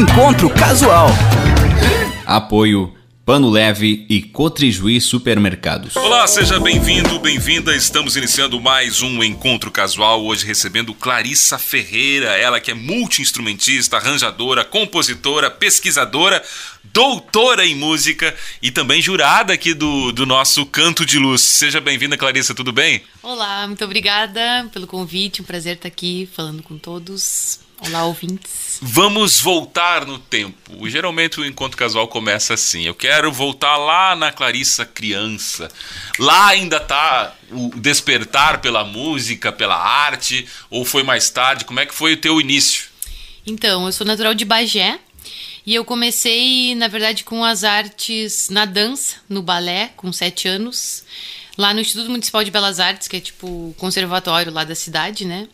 Encontro Casual. Apoio Pano Leve e Cotrijuí Supermercados. Olá, seja bem-vindo, bem-vinda. Estamos iniciando mais um encontro casual. Hoje recebendo Clarissa Ferreira, ela que é multi-instrumentista, arranjadora, compositora, pesquisadora, doutora em música e também jurada aqui do, do nosso Canto de Luz. Seja bem-vinda, Clarissa, tudo bem? Olá, muito obrigada pelo convite. Um prazer estar aqui falando com todos. Olá, ouvintes. Vamos voltar no tempo. Geralmente o encontro casual começa assim. Eu quero voltar lá na Clarissa criança. Lá ainda tá o despertar pela música, pela arte, ou foi mais tarde? Como é que foi o teu início? Então, eu sou natural de Bagé, e eu comecei, na verdade, com as artes na dança, no balé, com sete anos, lá no Instituto Municipal de Belas Artes, que é tipo o conservatório lá da cidade, né?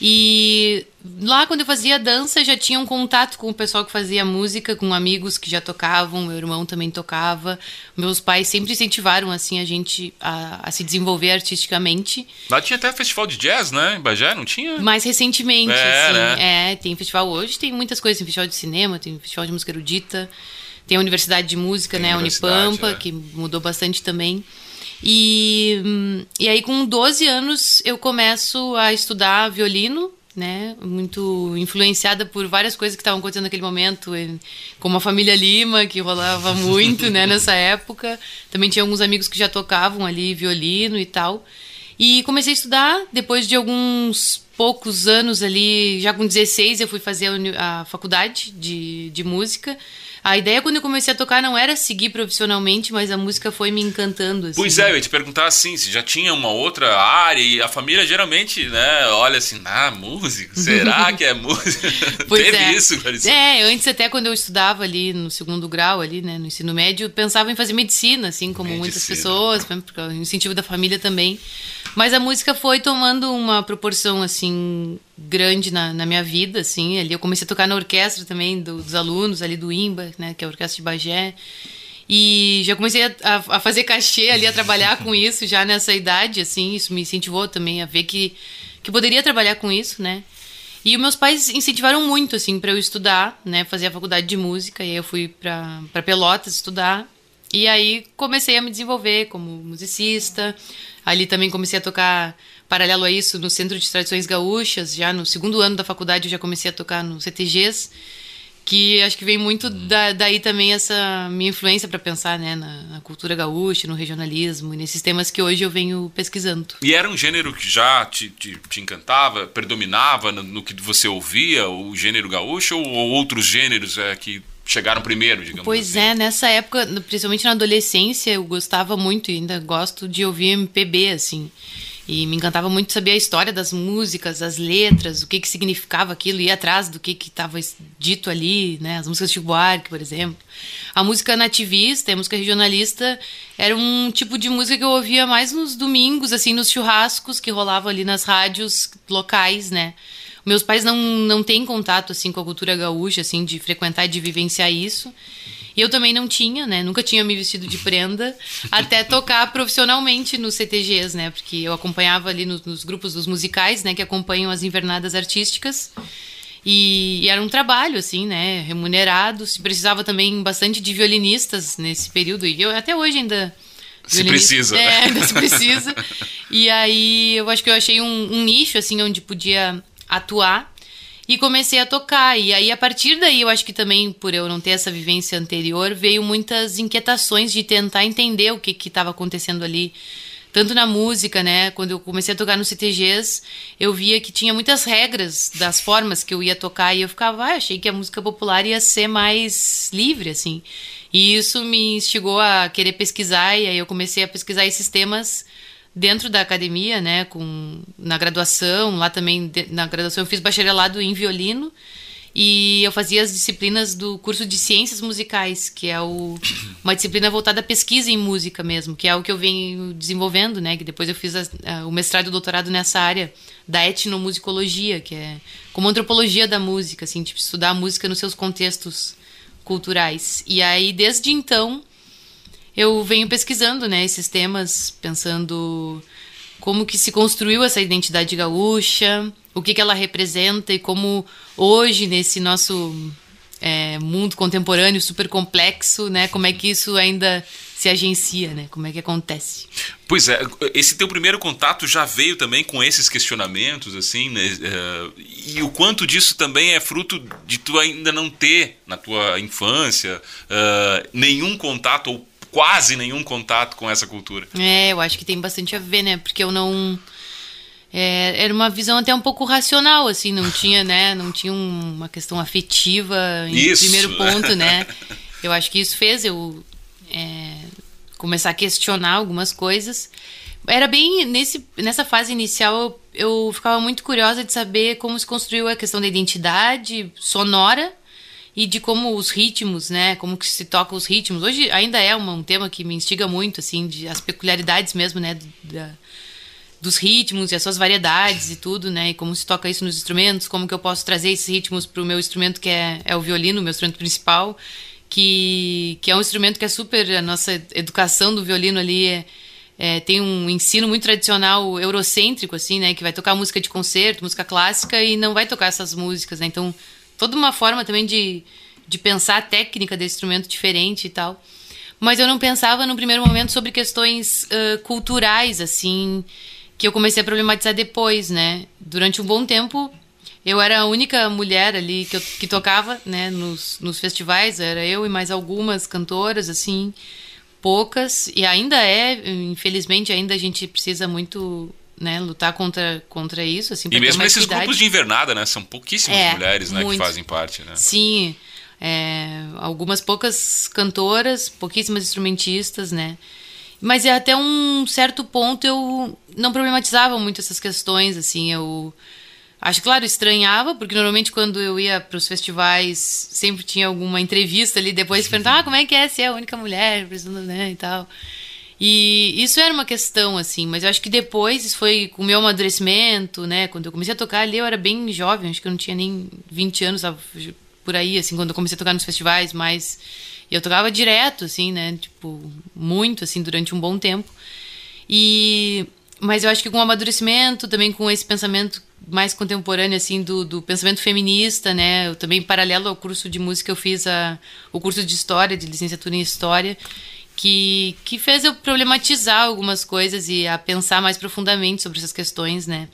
E lá quando eu fazia dança já tinha um contato com o pessoal que fazia música, com amigos que já tocavam, meu irmão também tocava. Meus pais sempre incentivaram assim a gente a, a se desenvolver artisticamente. Lá tinha até festival de jazz, né? Em Bagé, não tinha? Mais recentemente, É, assim. né? É, tem festival hoje, tem muitas coisas, tem festival de cinema, tem festival de música erudita, tem a Universidade de Música, Tem né, a Unipampa, é. que mudou bastante também. E, hum, e aí, com 12 anos, eu começo a estudar violino, né? Muito influenciada por várias coisas que estavam acontecendo naquele momento, como a família Lima, que rolava muito, né, nessa época. Também tinha alguns amigos que já tocavam ali violino e tal. E comecei a estudar, depois de alguns poucos anos ali, já com 16, eu fui fazer a, a faculdade de, de música. A ideia quando eu comecei a tocar não era seguir profissionalmente, mas a música foi me encantando. Assim. Pois é, eu ia te perguntar assim, se já tinha uma outra área e a família geralmente, né, olha assim, ah, música, será que é música? Pois Teve é. isso, Clarissa? É, antes até quando eu estudava ali no segundo grau, ali, né, no ensino médio, eu pensava em fazer medicina, assim, como muitas Medicina. pessoas, porque o incentivo da família também. Mas a música foi tomando uma proporção, assim, grande na, na minha vida, assim. Ali eu comecei a tocar na orquestra também do- dos alunos ali do IMBA, né, que é a Orquestra de Bagé. E já comecei a, a- a fazer cachê ali, a trabalhar com isso já nessa idade, assim. Isso me incentivou também a ver que, que poderia trabalhar com isso, né? E os meus pais incentivaram muito, assim, para eu estudar, né? Fazer a faculdade de música. E aí eu fui para Pelotas estudar. E aí comecei a me desenvolver como musicista. Ali também comecei a tocar, paralelo a isso, no Centro de Tradições Gaúchas. Já no segundo ano da faculdade eu já comecei a tocar no CTGs. Que acho que vem muito da- daí também essa minha influência para pensar, né? Na, na cultura gaúcha, no regionalismo e nesses temas que hoje eu venho pesquisando. E era um gênero que já te, te, te encantava, predominava no, no que você ouvia, o gênero gaúcho, ou, ou outros gêneros é, que chegaram primeiro, digamos Pois assim? é, nessa época, principalmente na adolescência, eu gostava muito e ainda gosto de ouvir MPB, assim. E me encantava muito saber a história das músicas, as letras, o que que significava aquilo, ir atrás do que que estava dito ali, né? As músicas de Chico Buarque, por exemplo. A música nativista, a música regionalista, era um tipo de música que eu ouvia mais nos domingos, assim, nos churrascos que rolavam ali nas rádios locais, né? Meus pais não, não têm contato assim com a cultura gaúcha, assim, de frequentar e de vivenciar isso. E eu também não tinha, né? Nunca tinha me vestido de prenda até tocar profissionalmente nos CTGs, né? Porque eu acompanhava ali nos, nos grupos dos musicais, né? Que acompanham as invernadas artísticas. E, e era um trabalho, assim, né? Remunerado. Se precisava também bastante de violinistas nesse período. E eu até hoje ainda. Se precisa, É, né? ainda se precisa. E aí eu acho que eu achei um, um nicho, assim, onde podia atuar. E comecei a tocar. E aí, a partir daí, eu acho que também, por eu não ter essa vivência anterior, veio muitas inquietações de tentar entender o que estava acontecendo ali. Tanto na música, né? Quando eu comecei a tocar no CTGs, eu via que tinha muitas regras das formas que eu ia tocar. E eu ficava, ah, achei que a música popular ia ser mais livre, assim. E isso me instigou a querer pesquisar. E aí eu comecei a pesquisar esses temas dentro da academia, né, com na graduação, lá também de- na graduação eu fiz bacharelado em violino e eu fazia as disciplinas do curso de ciências musicais, que é o, uma disciplina voltada à pesquisa em música mesmo, que é o que eu venho desenvolvendo, né, que depois eu fiz a- a- o mestrado e o doutorado nessa área da etnomusicologia, que é como antropologia da música, assim, tipo, estudar a música nos seus contextos culturais. E aí desde então eu venho pesquisando, né, esses temas, pensando como que se construiu essa identidade gaúcha, o que que ela representa e como hoje nesse nosso é, mundo contemporâneo super complexo, né? Como é que isso ainda se agencia, né? Como é que acontece? Pois é, esse teu primeiro contato já veio também com esses questionamentos, assim, né? Uh, e o quanto disso também é fruto de tu ainda não ter, na tua infância, uh, nenhum contato ou quase nenhum contato com essa cultura. É, eu acho que tem bastante a ver, né? Porque eu não é, era uma visão até um pouco racional, assim, não tinha, né, não tinha uma questão afetiva em isso. primeiro ponto, né? Eu acho que isso fez eu é, começar a questionar algumas coisas. Era bem nesse, nessa fase inicial eu, eu ficava muito curiosa de saber como se construiu a questão da identidade sonora e de como os ritmos, né, como que se toca os ritmos. Hoje ainda é um, tema que me instiga muito, assim, de as peculiaridades mesmo, né, da, dos ritmos e as suas variedades e tudo, né? E como se toca isso nos instrumentos, como que eu posso trazer esses ritmos para o meu instrumento que é, é o violino, meu instrumento principal, que, que é um instrumento que é super a nossa educação do violino ali é, é, tem um ensino muito tradicional eurocêntrico assim, né? Que vai tocar música de concerto, música clássica e não vai tocar essas músicas, né? Então toda uma forma também de, de pensar a técnica desse instrumento diferente e tal. Mas eu não pensava no primeiro momento sobre questões uh, culturais, assim, que eu comecei a problematizar depois, né? Durante um bom tempo, eu era a única mulher ali que, eu, que tocava, né? Nos, nos festivais, era eu e mais algumas cantoras, assim, poucas. E ainda é, infelizmente, ainda a gente precisa muito né, lutar contra, contra isso. Assim, e mesmo nesses grupos de invernada, né? São pouquíssimas é, mulheres né, que fazem parte, né? Sim. É, algumas poucas cantoras, pouquíssimas instrumentistas, né? Mas é até um certo ponto eu não problematizava muito essas questões, assim, eu acho claro, estranhava, porque normalmente quando eu ia para os festivais, sempre tinha alguma entrevista ali depois perguntava, ah, como é que é ser a única mulher, né, e tal. E isso era uma questão, assim, mas eu acho que depois, isso foi com o meu amadurecimento, né? Quando eu comecei a tocar ali, eu era bem jovem, acho que eu não tinha nem 20 anos, por aí, assim, quando eu comecei a tocar nos festivais, mas eu tocava direto, assim, né? Tipo, muito, assim, durante um bom tempo. E... Mas eu acho que com o amadurecimento, também com esse pensamento mais contemporâneo, assim, do, do pensamento feminista, né? Eu também, paralelo ao curso de música, eu fiz a, o curso de História, de licenciatura em História, que, que fez eu problematizar algumas coisas e a pensar mais profundamente sobre essas questões, né?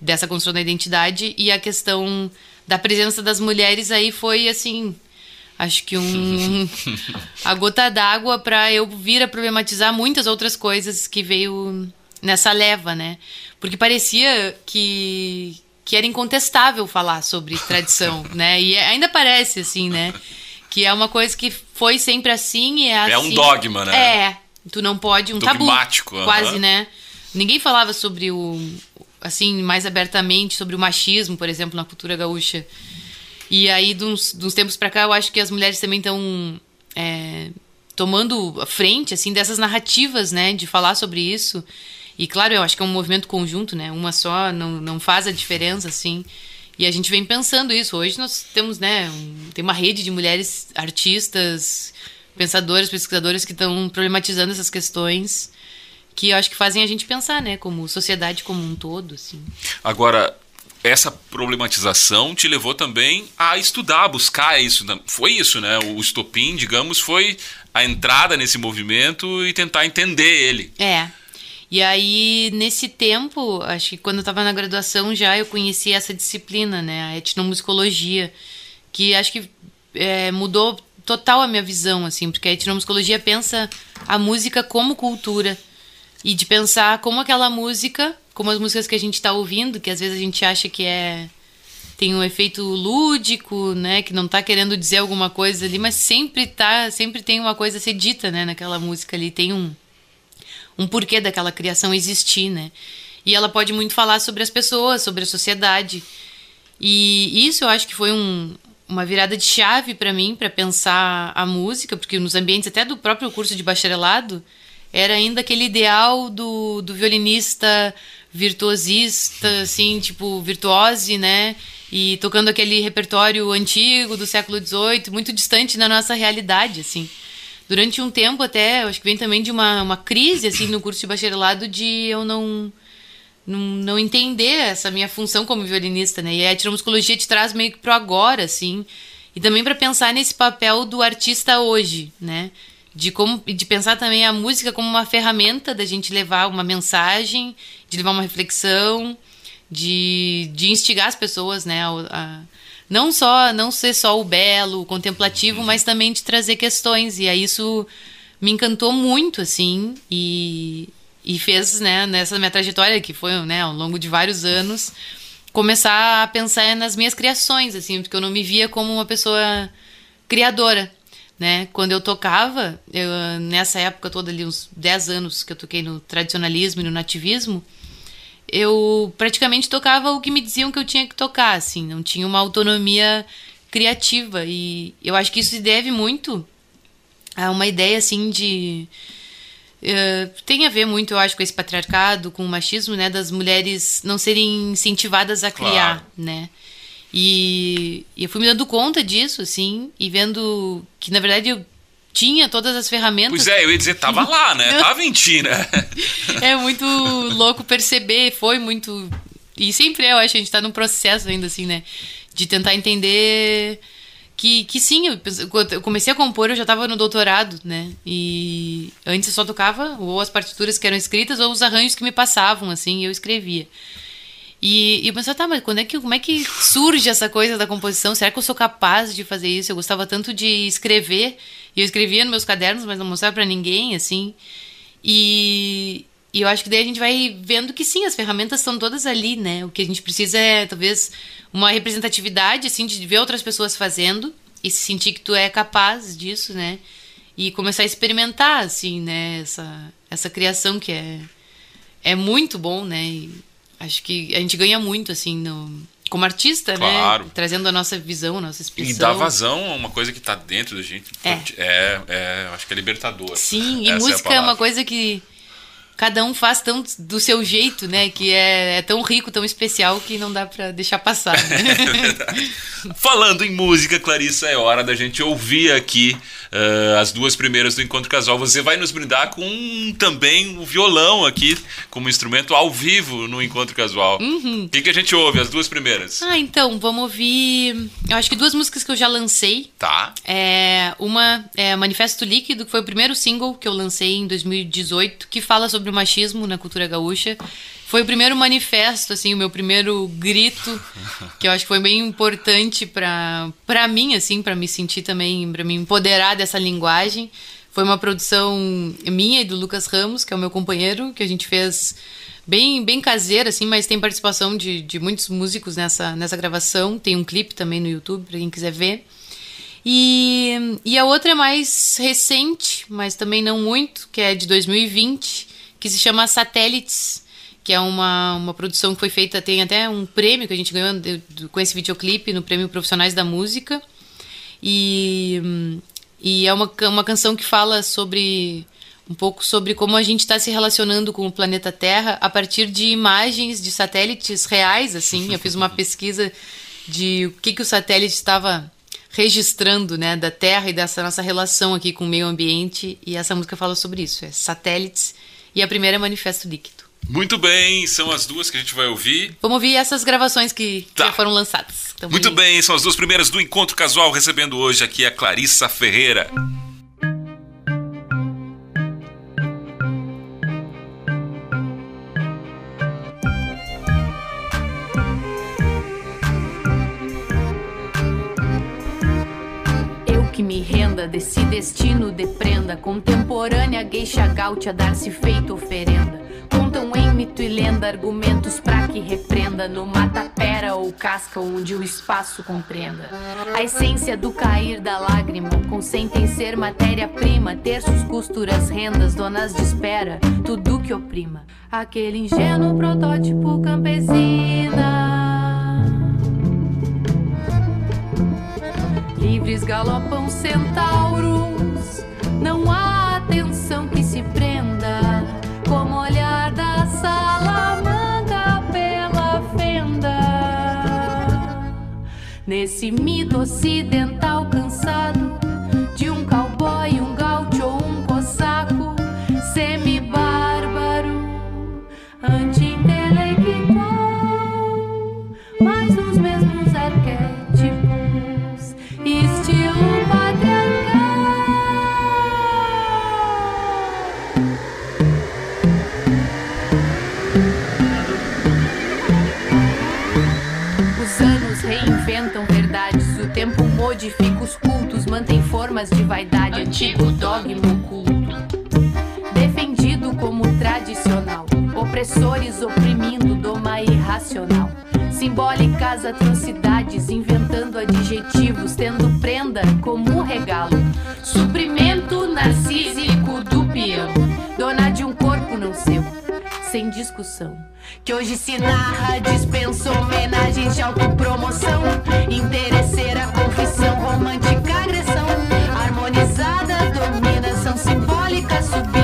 Dessa construção da identidade e a questão da presença das mulheres aí foi, assim, Acho que um a gota d'água para eu vir a problematizar muitas outras coisas que veio nessa leva, né? Porque parecia que que era incontestável falar sobre tradição, né? E ainda parece assim, né? Que é uma coisa que foi sempre assim e é assim. É um assim. dogma, né? É. Tu não pode um Dogmático, tabu, quase, né? Ninguém falava sobre o assim mais abertamente sobre o machismo, por exemplo, na cultura gaúcha. E aí, de uns, de uns tempos para cá, eu acho que as mulheres também estão é, tomando a frente, assim, dessas narrativas, né, de falar sobre isso. E claro, eu acho que é um movimento conjunto, né, uma só não, não faz a diferença, assim. E a gente vem pensando isso. Hoje nós temos, né, um, tem uma rede de mulheres artistas, pensadoras, pesquisadoras que estão problematizando essas questões que eu acho que fazem a gente pensar, né, como sociedade como um todo, assim. Agora, essa problematização te levou também a estudar, a buscar isso. Foi isso, né? O estopim, digamos, foi a entrada nesse movimento e tentar entender ele. É. E aí, nesse tempo, acho que quando eu estava na graduação já eu conheci essa disciplina, né? A etnomusicologia, que acho que é, mudou total a minha visão, assim, porque a etnomusicologia pensa a música como cultura e de pensar como aquela música como as músicas que a gente está ouvindo, que às vezes a gente acha que é tem um efeito lúdico, né, que não está querendo dizer alguma coisa ali, mas sempre tá, sempre tem uma coisa a ser dita, né, naquela música ali, tem um um porquê daquela criação existir, né? E ela pode muito falar sobre as pessoas, sobre a sociedade. E isso eu acho que foi um, uma virada de chave para mim, para pensar a música, porque nos ambientes até do próprio curso de bacharelado, era ainda aquele ideal do, do violinista virtuosista, assim, tipo, virtuose, né? E tocando aquele repertório antigo do século XVIII, muito distante da nossa realidade, assim. Durante um tempo até, acho que vem também de uma, uma crise, assim, no curso de bacharelado de eu não, não, não entender essa minha função como violinista, né? E a etnomusicologia te traz meio que pro agora, assim, E também para pensar nesse papel do artista hoje, né? De, como, de pensar também a música como uma ferramenta da gente levar uma mensagem, de levar uma reflexão, de, de instigar as pessoas, né? A, a, não só não ser só o belo, o contemplativo, mas também de trazer questões. E aí isso me encantou muito, assim, e, e fez, né, nessa minha trajetória, que foi, né, ao longo de vários anos, começar a pensar nas minhas criações, assim, porque eu não me via como uma pessoa criadora, né? Quando eu tocava, eu, nessa época toda ali, uns 10 anos que eu toquei no tradicionalismo e no nativismo, eu praticamente tocava o que me diziam que eu tinha que tocar, assim, não tinha uma autonomia criativa e eu acho que isso se deve muito a uma ideia assim de uh, tem a ver muito, eu acho, com esse patriarcado, com o machismo, né, das mulheres não serem incentivadas a criar, claro. né? E, e eu fui me dando conta disso, assim, e vendo que na verdade eu tinha todas as ferramentas. Pois é, eu ia dizer, tava lá, né? Tava em ti, né? é muito louco perceber, foi muito. E sempre é, eu acho, a gente tá num processo ainda, assim, né? De tentar entender que, que sim, eu, eu comecei a compor, eu já estava no doutorado, né? E antes eu só tocava ou as partituras que eram escritas ou os arranjos que me passavam, assim, e eu escrevia. E, e eu pensava, tá, mas quando é que, como é que surge essa coisa da composição? Será que eu sou capaz de fazer isso? Eu gostava tanto de escrever, e eu escrevia nos meus cadernos, mas não mostrava para ninguém, assim. E, e eu acho que daí a gente vai vendo que sim, as ferramentas estão todas ali, né? O que a gente precisa é, talvez, uma representatividade, assim, de ver outras pessoas fazendo e se sentir que tu é capaz disso, né? E começar a experimentar, assim, né? Essa, essa criação que é, é muito bom, né? E, acho que a gente ganha muito, assim, no, como artista, né? claro. né? Trazendo a nossa visão, a nossa expressão. E dar vazão a uma coisa que está dentro da gente. É. é, é acho que é libertador. Sim, e Essa música é, é, uma coisa que cada um faz tão do seu jeito, né? Que é, é tão rico, tão especial que não dá para deixar passar. Né? é verdade. Falando em música, Clarissa, é hora da gente ouvir aqui uh, as duas primeiras do Encontro Casual. Você vai nos brindar com também o violão aqui, como instrumento ao vivo no Encontro Casual. Uhum. O que, que a gente ouve, as duas primeiras? Ah, então, vamos ouvir. Eu acho que duas músicas que eu já lancei. Tá. É, uma é Manifesto Líquido, que foi o primeiro single que eu lancei em 2018, que fala sobre o machismo na cultura gaúcha. Foi o primeiro manifesto, assim, o meu primeiro grito, que eu acho que foi bem importante para para mim, assim, para me sentir também, para me empoderar dessa linguagem. Foi uma produção minha e do Lucas Ramos, que é o meu companheiro, que a gente fez bem bem caseira, assim, mas tem participação de, de muitos músicos nessa, nessa gravação. Tem um clipe também no YouTube, para quem quiser ver. E, e a outra é mais recente, mas também não muito, que é de 2020, que se chama Satélites que é uma, uma produção que foi feita, tem até um prêmio que a gente ganhou com esse videoclipe no Prêmio Profissionais da Música. E, e é uma, uma canção que fala sobre um pouco sobre como a gente está se relacionando com o planeta Terra a partir de imagens de satélites reais, assim. Eu fiz uma pesquisa de o que, que o satélite estava registrando, né, da Terra e dessa nossa relação aqui com o meio ambiente. E essa música fala sobre isso, é satélites. E a primeira é Manifesto Líquido. Muito bem, são as duas que a gente vai ouvir. Vamos ouvir essas gravações que, tá. já foram lançadas. Então, Muito bem, são as duas primeiras do Encontro Casual, recebendo hoje aqui a Clarissa Ferreira. Eu que me renda desse destino de prenda, contemporânea gueixa gaúcha dar-se feito oferenda mito e lenda argumentos pra que repreenda no mata-pera ou casca onde o espaço compreenda. A essência do cair da lágrima consentem ser matéria-prima, terços, costuras, rendas, donas de espera, tudo que oprima. Aquele ingênuo protótipo campesina. Livres galopam centauros, Nesse mito ocidental cansado modifica os cultos, mantém formas de vaidade, antigo dogma oculto. Defendido como tradicional, opressores oprimindo doma irracional. Simbólicas atrocidades, inventando adjetivos, tendo prenda como um regalo. Sem discussão. Que hoje se narra, dispensa homenagens de autopromoção. Interesseira, confissão, romântica, agressão. Harmonizada, dominação simbólica, submissão.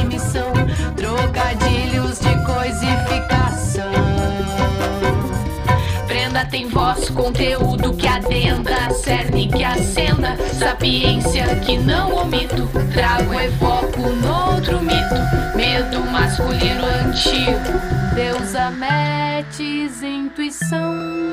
Tem voz, conteúdo que adenda, cerne que acenda, sapiência que não omito. Trago, evoco noutro mito, medo masculino antigo. Deus ametes intuição.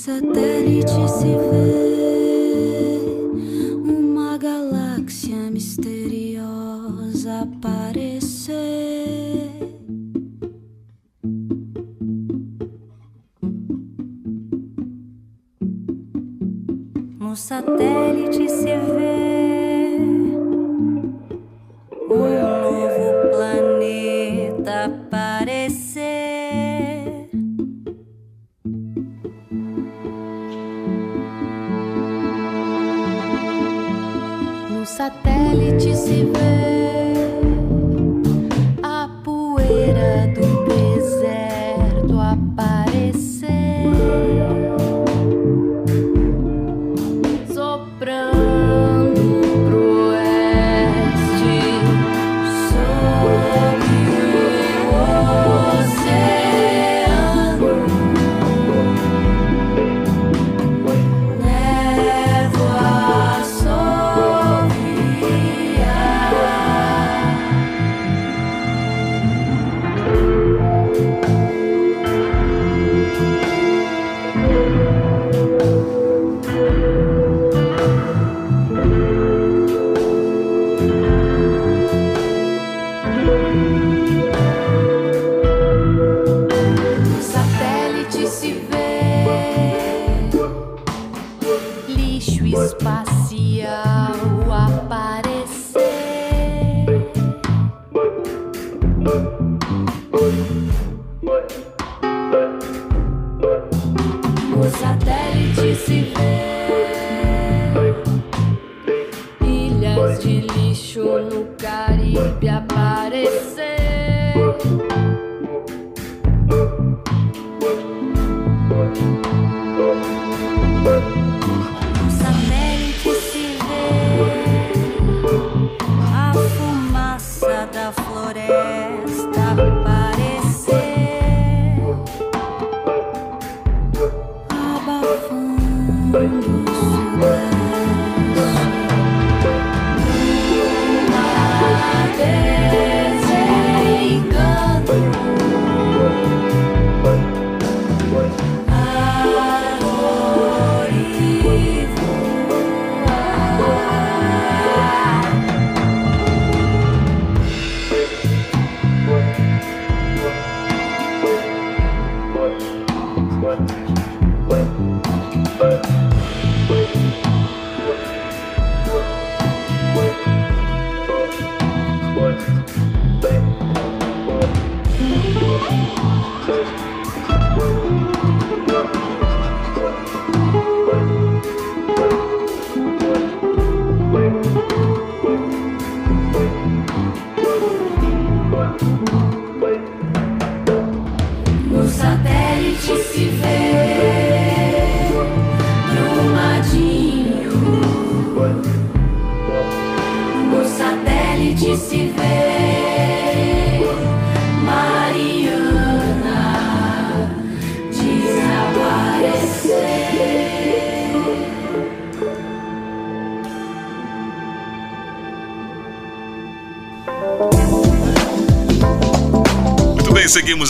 Satélite se vê uma galáxia misteriosa aparecer. No satélite se vê lixo no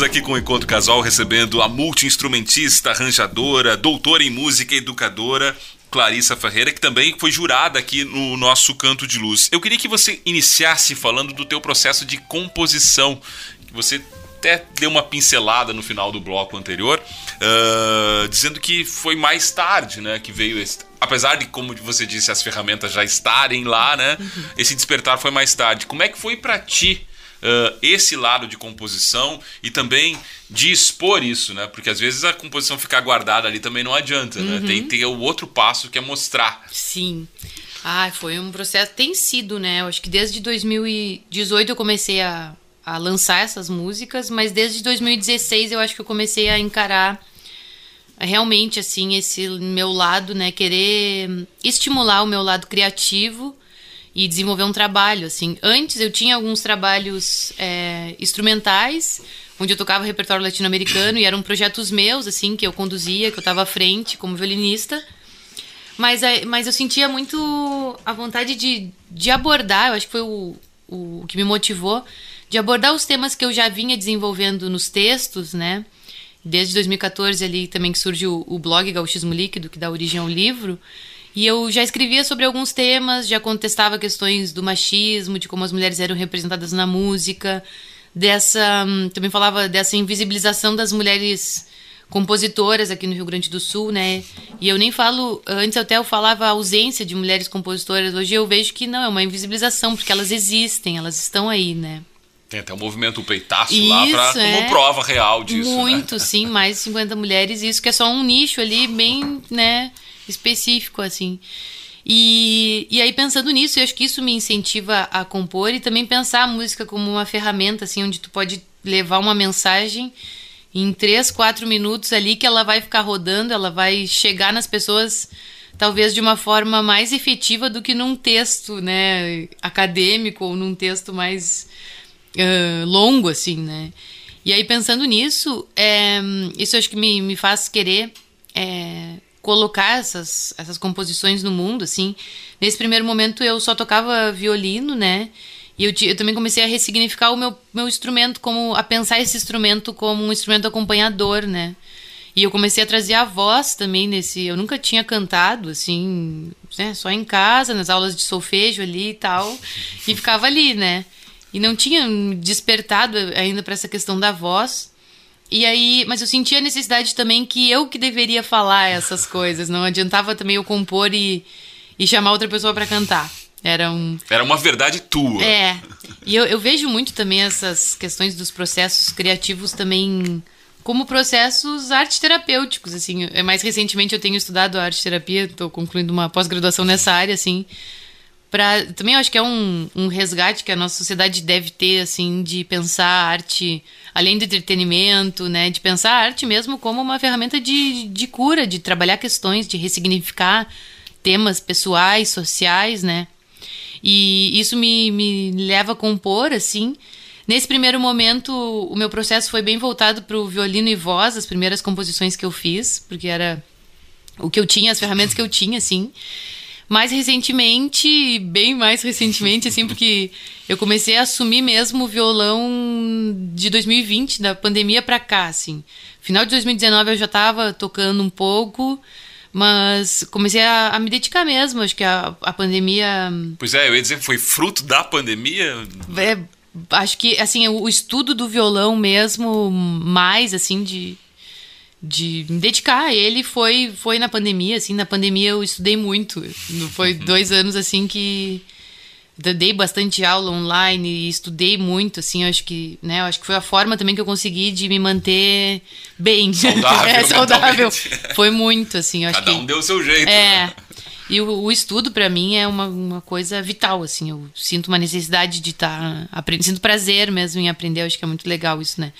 seguimos aqui com o Encontro Casual recebendo a multi-instrumentista, arranjadora, doutora em música e educadora Clarissa Ferreira, que também foi jurada aqui no nosso Canto de Luz. Eu queria que você iniciasse falando do teu processo de composição, que você até deu uma pincelada no final do bloco anterior, uh, dizendo que foi mais tarde, né, que veio esse, apesar de como você disse as ferramentas já estarem lá, né, uhum. esse despertar foi mais tarde. Como é que foi para ti uh, esse lado de composição e também de expor isso, né? Porque às vezes a composição ficar guardada ali também não adianta, né? uhum. né? Tem que ter o outro passo que é mostrar. Sim. Ah, foi um processo. Tem sido, né? Eu acho que desde 2018 eu comecei a, a lançar essas músicas, mas desde 2016 eu acho que eu comecei a encarar realmente assim esse meu lado, né, querer estimular o meu lado criativo e desenvolver um trabalho, assim. Antes eu tinha alguns trabalhos é, instrumentais, onde eu tocava repertório latino-americano e eram projetos meus, assim, que eu conduzia, que eu estava à frente como violinista. Mas, é, mas eu sentia muito a vontade de, de abordar, eu acho que foi o, o que me motivou, de abordar os temas que eu já vinha desenvolvendo nos textos, né? Desde 2014 ali também que surgiu o blog Gauchismo Líquido, que dá origem ao livro. E eu já escrevia sobre alguns temas, já contestava questões do machismo, de como as mulheres eram representadas na música, dessa. Hum, também falava dessa invisibilização das mulheres compositoras aqui no Rio Grande do Sul, né? E eu nem falo, antes até eu falava a ausência de mulheres compositoras, hoje eu vejo que não, é uma invisibilização, porque elas existem, elas estão aí, né? Tem até o movimento peitaço isso, lá pra, é. como prova real disso. Né? Muito, né? sim, mais de 50 mulheres, isso que é só um nicho ali bem, né? Específico, assim. E, e aí, pensando nisso, eu acho que isso me incentiva a compor e também pensar a música como uma ferramenta, assim, onde tu pode levar uma mensagem em três, quatro minutos ali que ela vai ficar rodando, ela vai chegar nas pessoas talvez de uma forma mais efetiva do que num texto, né, acadêmico ou num texto mais uh, longo, assim, né. E aí, pensando nisso, é, isso acho que me, me faz querer é, colocar essas, essas composições no mundo, assim. Nesse primeiro momento eu só tocava violino, né? E eu, eu, também comecei a ressignificar o meu, meu instrumento, como a pensar esse instrumento como um instrumento acompanhador, né? E eu comecei a trazer a voz também nesse. Eu nunca tinha cantado, assim, né? só em casa, nas aulas de solfejo ali e tal. E ficava ali, né? E não tinha despertado ainda para essa questão da voz. E aí, mas eu sentia a necessidade também que eu que deveria falar essas coisas. Não adiantava também eu compor e, e chamar outra pessoa para cantar. Era um. Era uma verdade tua. É. E eu, eu vejo muito também essas questões dos processos criativos também como processos arte terapêuticos, assim. É, mais recentemente eu tenho estudado arte terapia, estou concluindo uma pós-graduação nessa área, assim. Pra, também acho que é um, um resgate que a nossa sociedade deve ter, assim, de pensar a arte além do entretenimento, né, de pensar a arte mesmo como uma ferramenta de, de cura, de trabalhar questões, de ressignificar temas pessoais, sociais, né? E isso me, me leva a compor, assim. Nesse primeiro momento, o meu processo foi bem voltado para o violino e voz, as primeiras composições que eu fiz, porque era o que eu tinha, as ferramentas que eu tinha, assim. Mais recentemente, bem mais recentemente, assim, porque eu comecei a assumir mesmo o violão de 2020, da pandemia pra cá, assim. Final de 2019 eu já tava tocando um pouco, mas comecei a, a me dedicar mesmo. Acho que a, a pandemia. Pois é, eu ia dizer, foi fruto da pandemia? É, acho que, assim, o estudo do violão mesmo, mais, assim, de de me dedicar. A ele foi foi na pandemia assim. Na pandemia eu estudei muito. Foi uhum. dois anos assim que dei bastante aula online e estudei muito assim. Acho que né acho que foi a forma também que eu consegui de me manter bem. Saudável, é, saudável. foi muito assim acho cada que, um deu o seu jeito é. né? e o, o estudo para mim é uma, uma coisa vital assim. Eu sinto uma necessidade de estar tá aprendendo sinto prazer mesmo em aprender. Acho que é muito legal isso né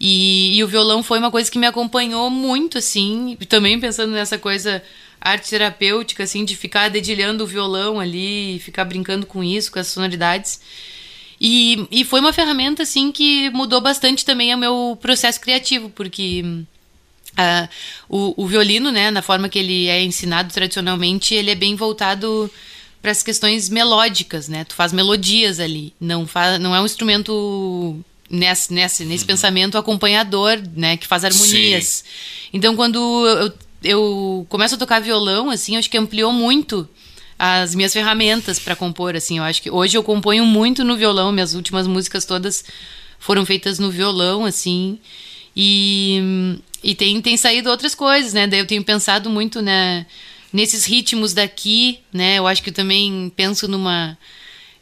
e, e, o violão foi uma coisa que me acompanhou muito, assim, também pensando nessa coisa arte terapêutica, assim, de ficar dedilhando o violão ali, ficar brincando com isso, com as sonoridades. E, e foi uma ferramenta, assim, que mudou bastante também o meu processo criativo, porque uh, o, o violino, né, na forma que ele é ensinado tradicionalmente, ele é bem voltado para as questões melódicas, né? Tu faz melodias ali, não faz, não é um instrumento nesse, nesse, nesse pensamento acompanhador, né? Que faz harmonias. Então, quando eu, eu começo a tocar violão, assim, eu acho que ampliou muito as minhas ferramentas para compor, assim. Eu acho que hoje eu componho muito no violão. Minhas últimas músicas todas foram feitas no violão, assim. E, e tem, tem saído outras coisas, né? Daí eu tenho pensado muito né, nesses ritmos daqui, né? Eu acho que eu também penso numa.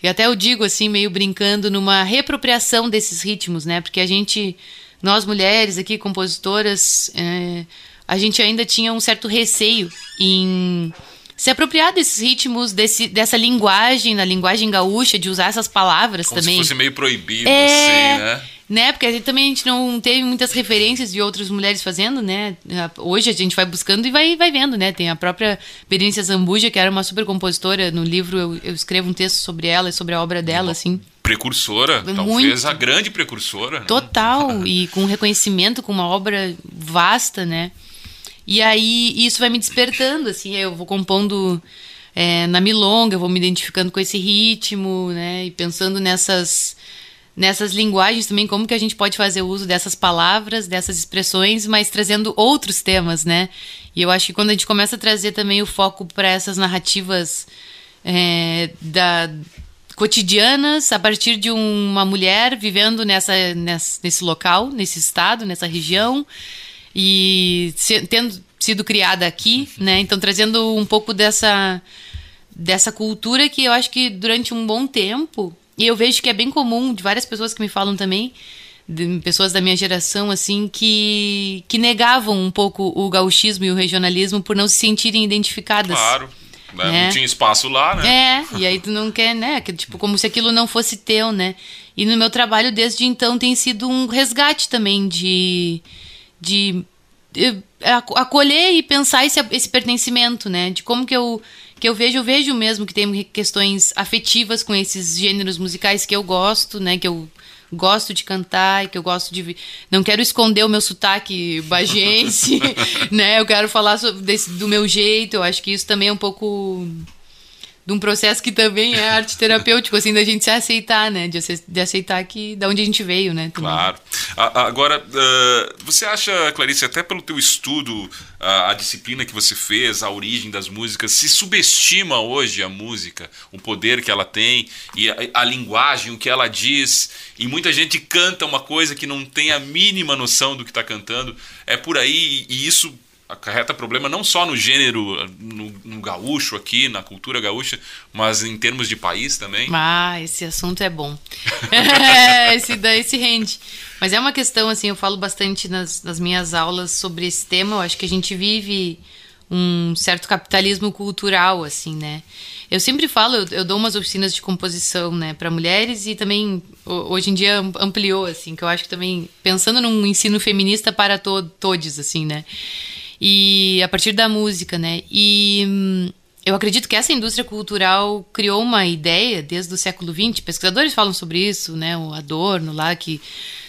E até eu digo assim, meio brincando, numa reapropriação desses ritmos, né? Porque a gente, nós mulheres aqui, compositoras, é, a gente ainda tinha um certo receio em se apropriar desses ritmos, desse, dessa linguagem, da linguagem gaúcha, de usar essas palavras Como também. se fosse meio proibido, É, assim, né? Né? Porque a gente, também a gente não teve muitas referências de outras mulheres fazendo, né? Hoje a gente vai buscando e vai, vai vendo, né? Tem a própria Berenice Zambuja, que era uma super compositora. No livro eu, eu escrevo um texto sobre ela e sobre a obra dela, assim. Precursora, talvez Muito. a grande precursora. né? Total. e com reconhecimento, com uma obra vasta, né? E aí isso vai me despertando, assim. Eu vou compondo é, na milonga, eu vou me identificando com esse ritmo, né? E pensando nessas nessas linguagens também, como que a gente pode fazer uso dessas palavras, dessas expressões, mas trazendo outros temas, né? E eu acho que quando a gente começa a trazer também o foco para essas narrativas é, da cotidianas a partir de uma mulher vivendo nessa, nessa nesse local, nesse estado, nessa região e se- tendo sido criada aqui, né? Então trazendo um pouco dessa dessa cultura que eu acho que durante um bom tempo e eu vejo que é bem comum de várias pessoas que me falam também de pessoas da minha geração assim que que negavam um pouco o gauchismo e o regionalismo por não se sentirem identificadas. Claro. né? É. Não tinha espaço lá, né? É, e aí tu não quer, né? Que, tipo, como se aquilo não fosse teu, né? E no meu trabalho desde então tem sido um resgate também de. de eh, aco- acolher e pensar esse, esse pertencimento, né? De como que eu, que eu vejo, eu vejo mesmo que tem questões afetivas com esses gêneros musicais que eu gosto, né? Que eu gosto de cantar e que eu gosto de. Não quero esconder o meu sotaque bagense, né? Eu quero falar sobre, desse, do meu jeito. Eu acho que isso também é um pouco de um processo que também é arte terapêutico, assim, da gente se aceitar, né? De, de aceitar que da onde a gente veio, né? também. Claro. Agora, você acha, Clarice, até pelo teu estudo, a disciplina que você fez, a origem das músicas, se subestima hoje a música, o poder que ela tem e a linguagem, o que ela diz, e muita gente canta uma coisa que não tem a mínima noção do que está cantando. É por aí e isso acarreta problema não só no gênero, no, no gaúcho aqui, na cultura gaúcha, mas em termos de país também. Ah, esse assunto é bom. esse daí se rende. Mas é uma questão, assim, eu falo bastante nas, nas minhas aulas sobre esse tema. Eu acho que a gente vive um certo capitalismo cultural, assim, né? Eu sempre falo, eu, eu dou umas oficinas de composição, né, para mulheres e também ho- hoje em dia am- ampliou, assim, que eu acho que também pensando num ensino feminista para to todos, assim, né? E a partir da música, né? E hum, eu acredito que essa indústria cultural criou uma ideia desde o século XX. Pesquisadores falam sobre isso, né? O Adorno lá que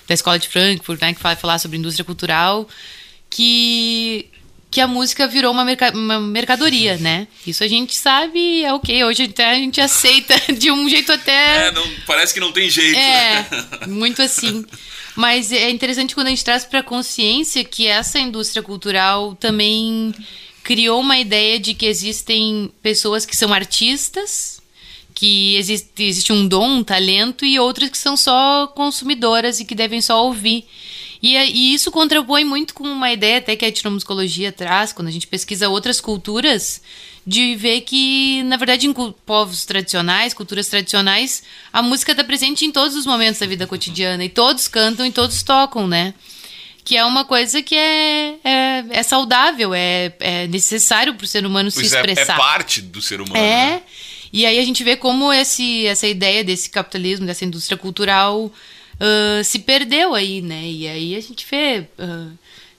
da escola de Frankfurt, né? Que vai falar sobre indústria cultural, que que a música virou uma, merca- uma mercadoria, né? Isso a gente sabe, é ok. Hoje até a gente aceita de um jeito até É, não, parece que não tem jeito. é, muito assim. Mas é interessante quando a gente traz para consciência que essa indústria cultural também criou uma ideia de que existem pessoas que são artistas, que existe, existe um dom, um talento, e outras que são só consumidoras e que devem só ouvir. E, é- e isso contrapõe muito com uma ideia até que a etnomusicologia traz, quando a gente pesquisa outras culturas, de ver que, na verdade, em povos tradicionais, culturas tradicionais, a música está presente em todos os momentos da vida cotidiana. E todos cantam e todos tocam, né? Que é uma coisa que é, é, é saudável, é, é necessário para o ser humano se Pois é, é expressar. parte do ser humano. É. né? E aí a gente vê como esse, essa ideia desse capitalismo, dessa indústria cultural ah, se perdeu aí, né? E aí a gente vê ah,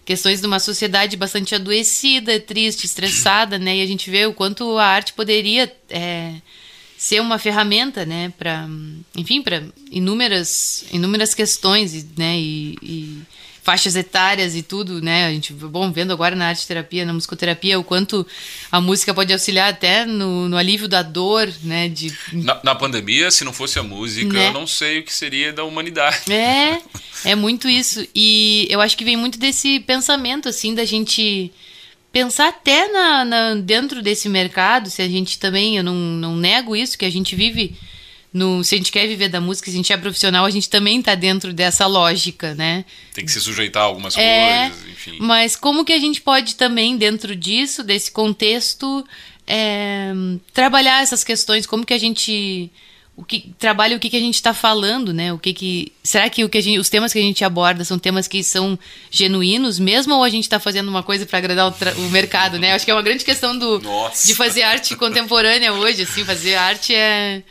questões de uma sociedade bastante adoecida, triste, estressada, né? E a gente vê o quanto a arte poderia é, ser uma ferramenta, né? Para, enfim, para inúmeras, inúmeras questões, né? E, e faixas etárias e tudo, né? A gente, bom, vendo agora na arte terapia, na musicoterapia, o quanto a música pode auxiliar até no, no alívio da dor, né? De, Na, na pandemia, se não fosse a música, Né? eu não sei o que seria da humanidade. É, é muito isso. E eu acho que vem muito desse pensamento, assim, da gente pensar até na, na- dentro desse mercado, se a gente também, eu não, não nego isso, que a gente vive no. Se a gente quer viver da música, se a gente é profissional, a gente também tá dentro dessa lógica, né? Tem que se sujeitar a algumas É, coisas, enfim. Mas como que a gente pode também, dentro disso, desse contexto, é, trabalhar essas questões? Como que a gente o que trabalha o que, que a gente está falando, né? O que que será que o que gente, os temas que a gente aborda são temas que são genuínos mesmo ou a gente está fazendo uma coisa para agradar o, o mercado, né? Acho que é uma grande questão do Nossa. de fazer arte contemporânea hoje, assim, fazer arte é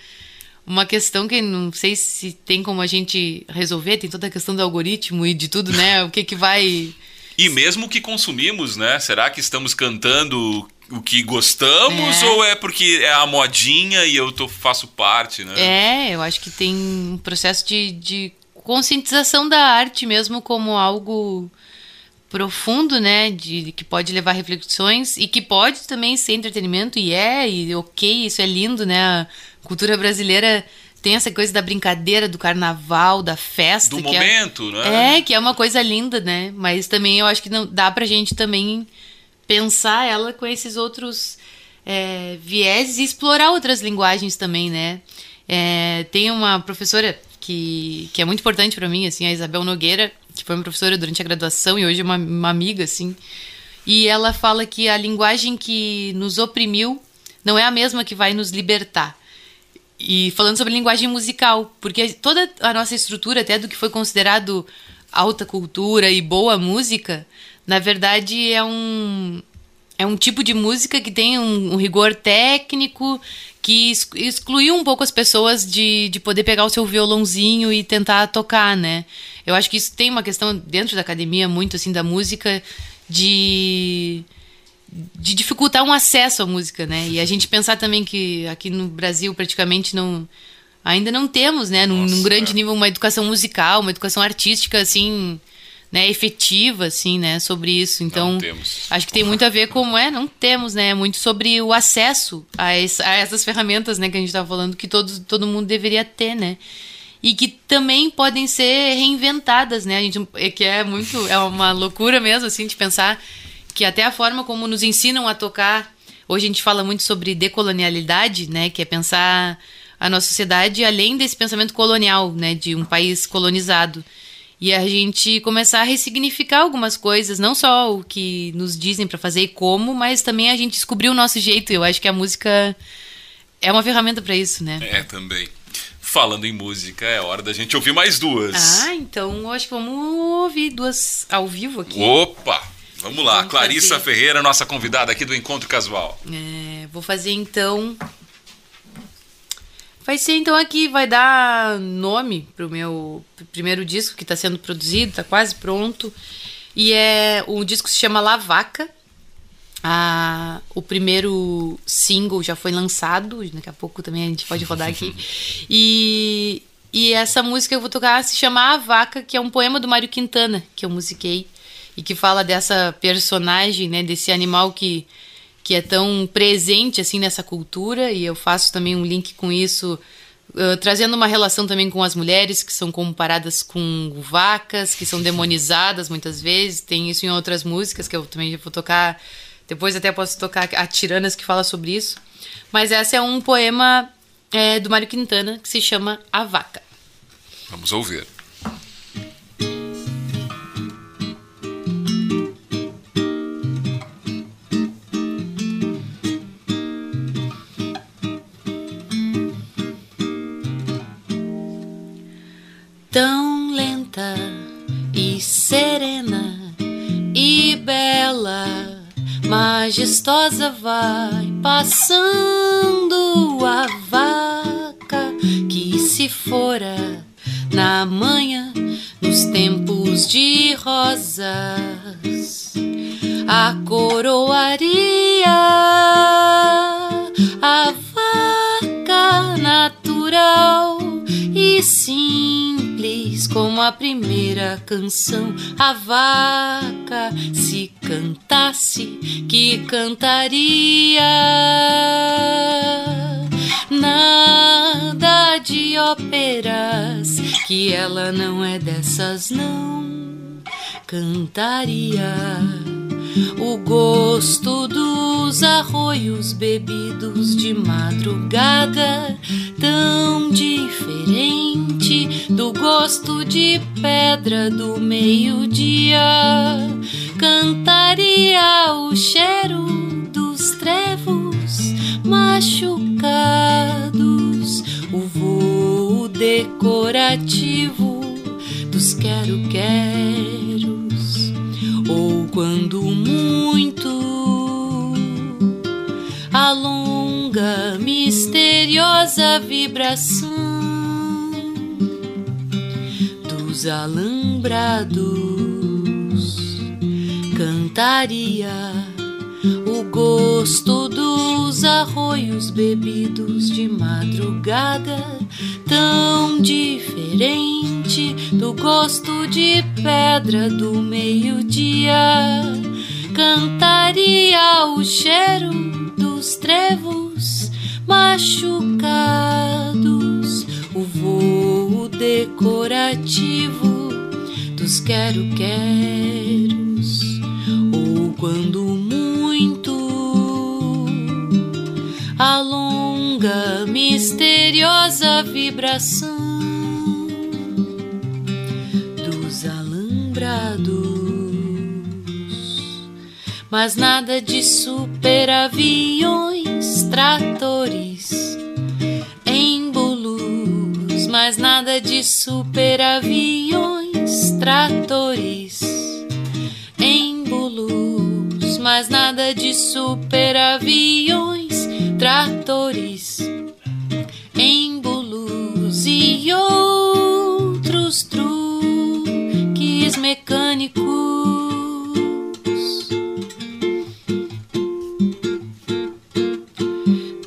uma questão que não sei se tem como a gente resolver, tem toda a questão do algoritmo e de tudo, né? O que que vai E mesmo o que consumimos, né? Será que estamos cantando o que gostamos É. ou é porque é a modinha e eu tô, faço parte, né? É, eu acho que tem um processo de, de conscientização da arte mesmo como algo profundo, né? De, que pode levar reflexões e que pode também ser entretenimento, e é, e ok, isso é lindo, né? Cultura brasileira tem essa coisa da brincadeira, do carnaval, da festa. Do que é- momento, né? É, que é uma coisa linda, né? Mas também eu acho que não dá pra gente também pensar ela com esses outros é, vieses e explorar outras linguagens também, né? É, tem uma professora que, que é muito importante pra mim, assim, a Isabel Nogueira, que foi uma professora durante a graduação e hoje é uma, uma amiga, assim. E ela fala que a linguagem que nos oprimiu não é a mesma que vai nos libertar. E falando sobre linguagem musical, porque toda a nossa estrutura, até do que foi considerado alta cultura e boa música, na verdade é um, é um tipo de música que tem um, um rigor técnico que ex- excluiu um pouco as pessoas de, de poder pegar o seu violãozinho e tentar tocar, né? Eu acho que isso tem uma questão dentro da academia muito assim da música de de dificultar um acesso à música, né? E a gente pensar também que aqui no Brasil praticamente não ainda não temos, né, num, Nossa, num grande é. nível uma educação musical, uma educação artística assim, né, efetiva assim, né, sobre isso. Então, Não temos. acho que tem muito a ver com é, não temos, né, muito sobre o acesso a, esse- a essas ferramentas, né, que a gente estava falando que todos, todo mundo deveria ter, né? E que também podem ser reinventadas, né? A gente é que é muito é uma loucura mesmo assim de pensar que até a forma como nos ensinam a tocar, hoje a gente fala muito sobre decolonialidade, né, que é pensar a nossa sociedade além desse pensamento colonial, né, de um país colonizado. E a gente começar a ressignificar algumas coisas, não só o que nos dizem para fazer e como, mas também a gente descobrir o nosso jeito. Eu acho que a música é uma ferramenta para isso, né? É, também. Falando em música, é hora da gente ouvir mais duas. Ah, então acho que vamos ouvir duas ao vivo aqui. Opa! Vamos lá, Vamos Clarissa fazer. Ferreira, nossa convidada aqui do Encontro Casual. É, vou fazer então. Vai ser então aqui, vai dar nome pro meu pr- primeiro disco que está sendo produzido, tá quase pronto. E é o disco se chama La Vaca. Ah, o primeiro single já foi lançado, daqui a pouco também a gente pode rodar aqui. E, e essa música eu vou tocar se chama A Vaca, que é um poema do Mário Quintana, que eu musiquei, e que fala dessa personagem, né, desse animal que, que é tão presente assim nessa cultura, e eu faço também um link com isso, uh, trazendo uma relação também com as mulheres que são comparadas com vacas, que são demonizadas muitas vezes, tem isso em outras músicas que eu também vou tocar depois até posso tocar a Tiranas que fala sobre isso. Mas essa é um poema é, do Mário Quintana que se chama A Vaca. Vamos ouvir. Tão lenta e serena e bela, majestosa vai passando a vaca que se fora na manhã nos tempos de rosas. A coroaria a vaca natural e simples como a primeira canção. A vaca, se cantasse, que cantaria. Nada de óperas, que ela não é dessas, não. Cantaria o gosto dos arroios bebidos de madrugada, tão diferente do gosto de pedra do meio-dia. Cantaria o cheiro dos trevos machucados, o voo decorativo dos quero-queros quando muito a longa misteriosa vibração dos alambrados cantaria o gosto dos arroios bebidos de madrugada, tão diferente do gosto de pedra do meio-dia. Cantaria o cheiro dos trevos machucados, o voo decorativo dos quero-queros, ou quando muito a longa misteriosa vibração dos alambrados. Mas nada de super aviões, tratores, embolus. Mas nada de super aviões, tratores, embolus. Mas nada de super aviões, tratores, embolus e outros truques mecânicos.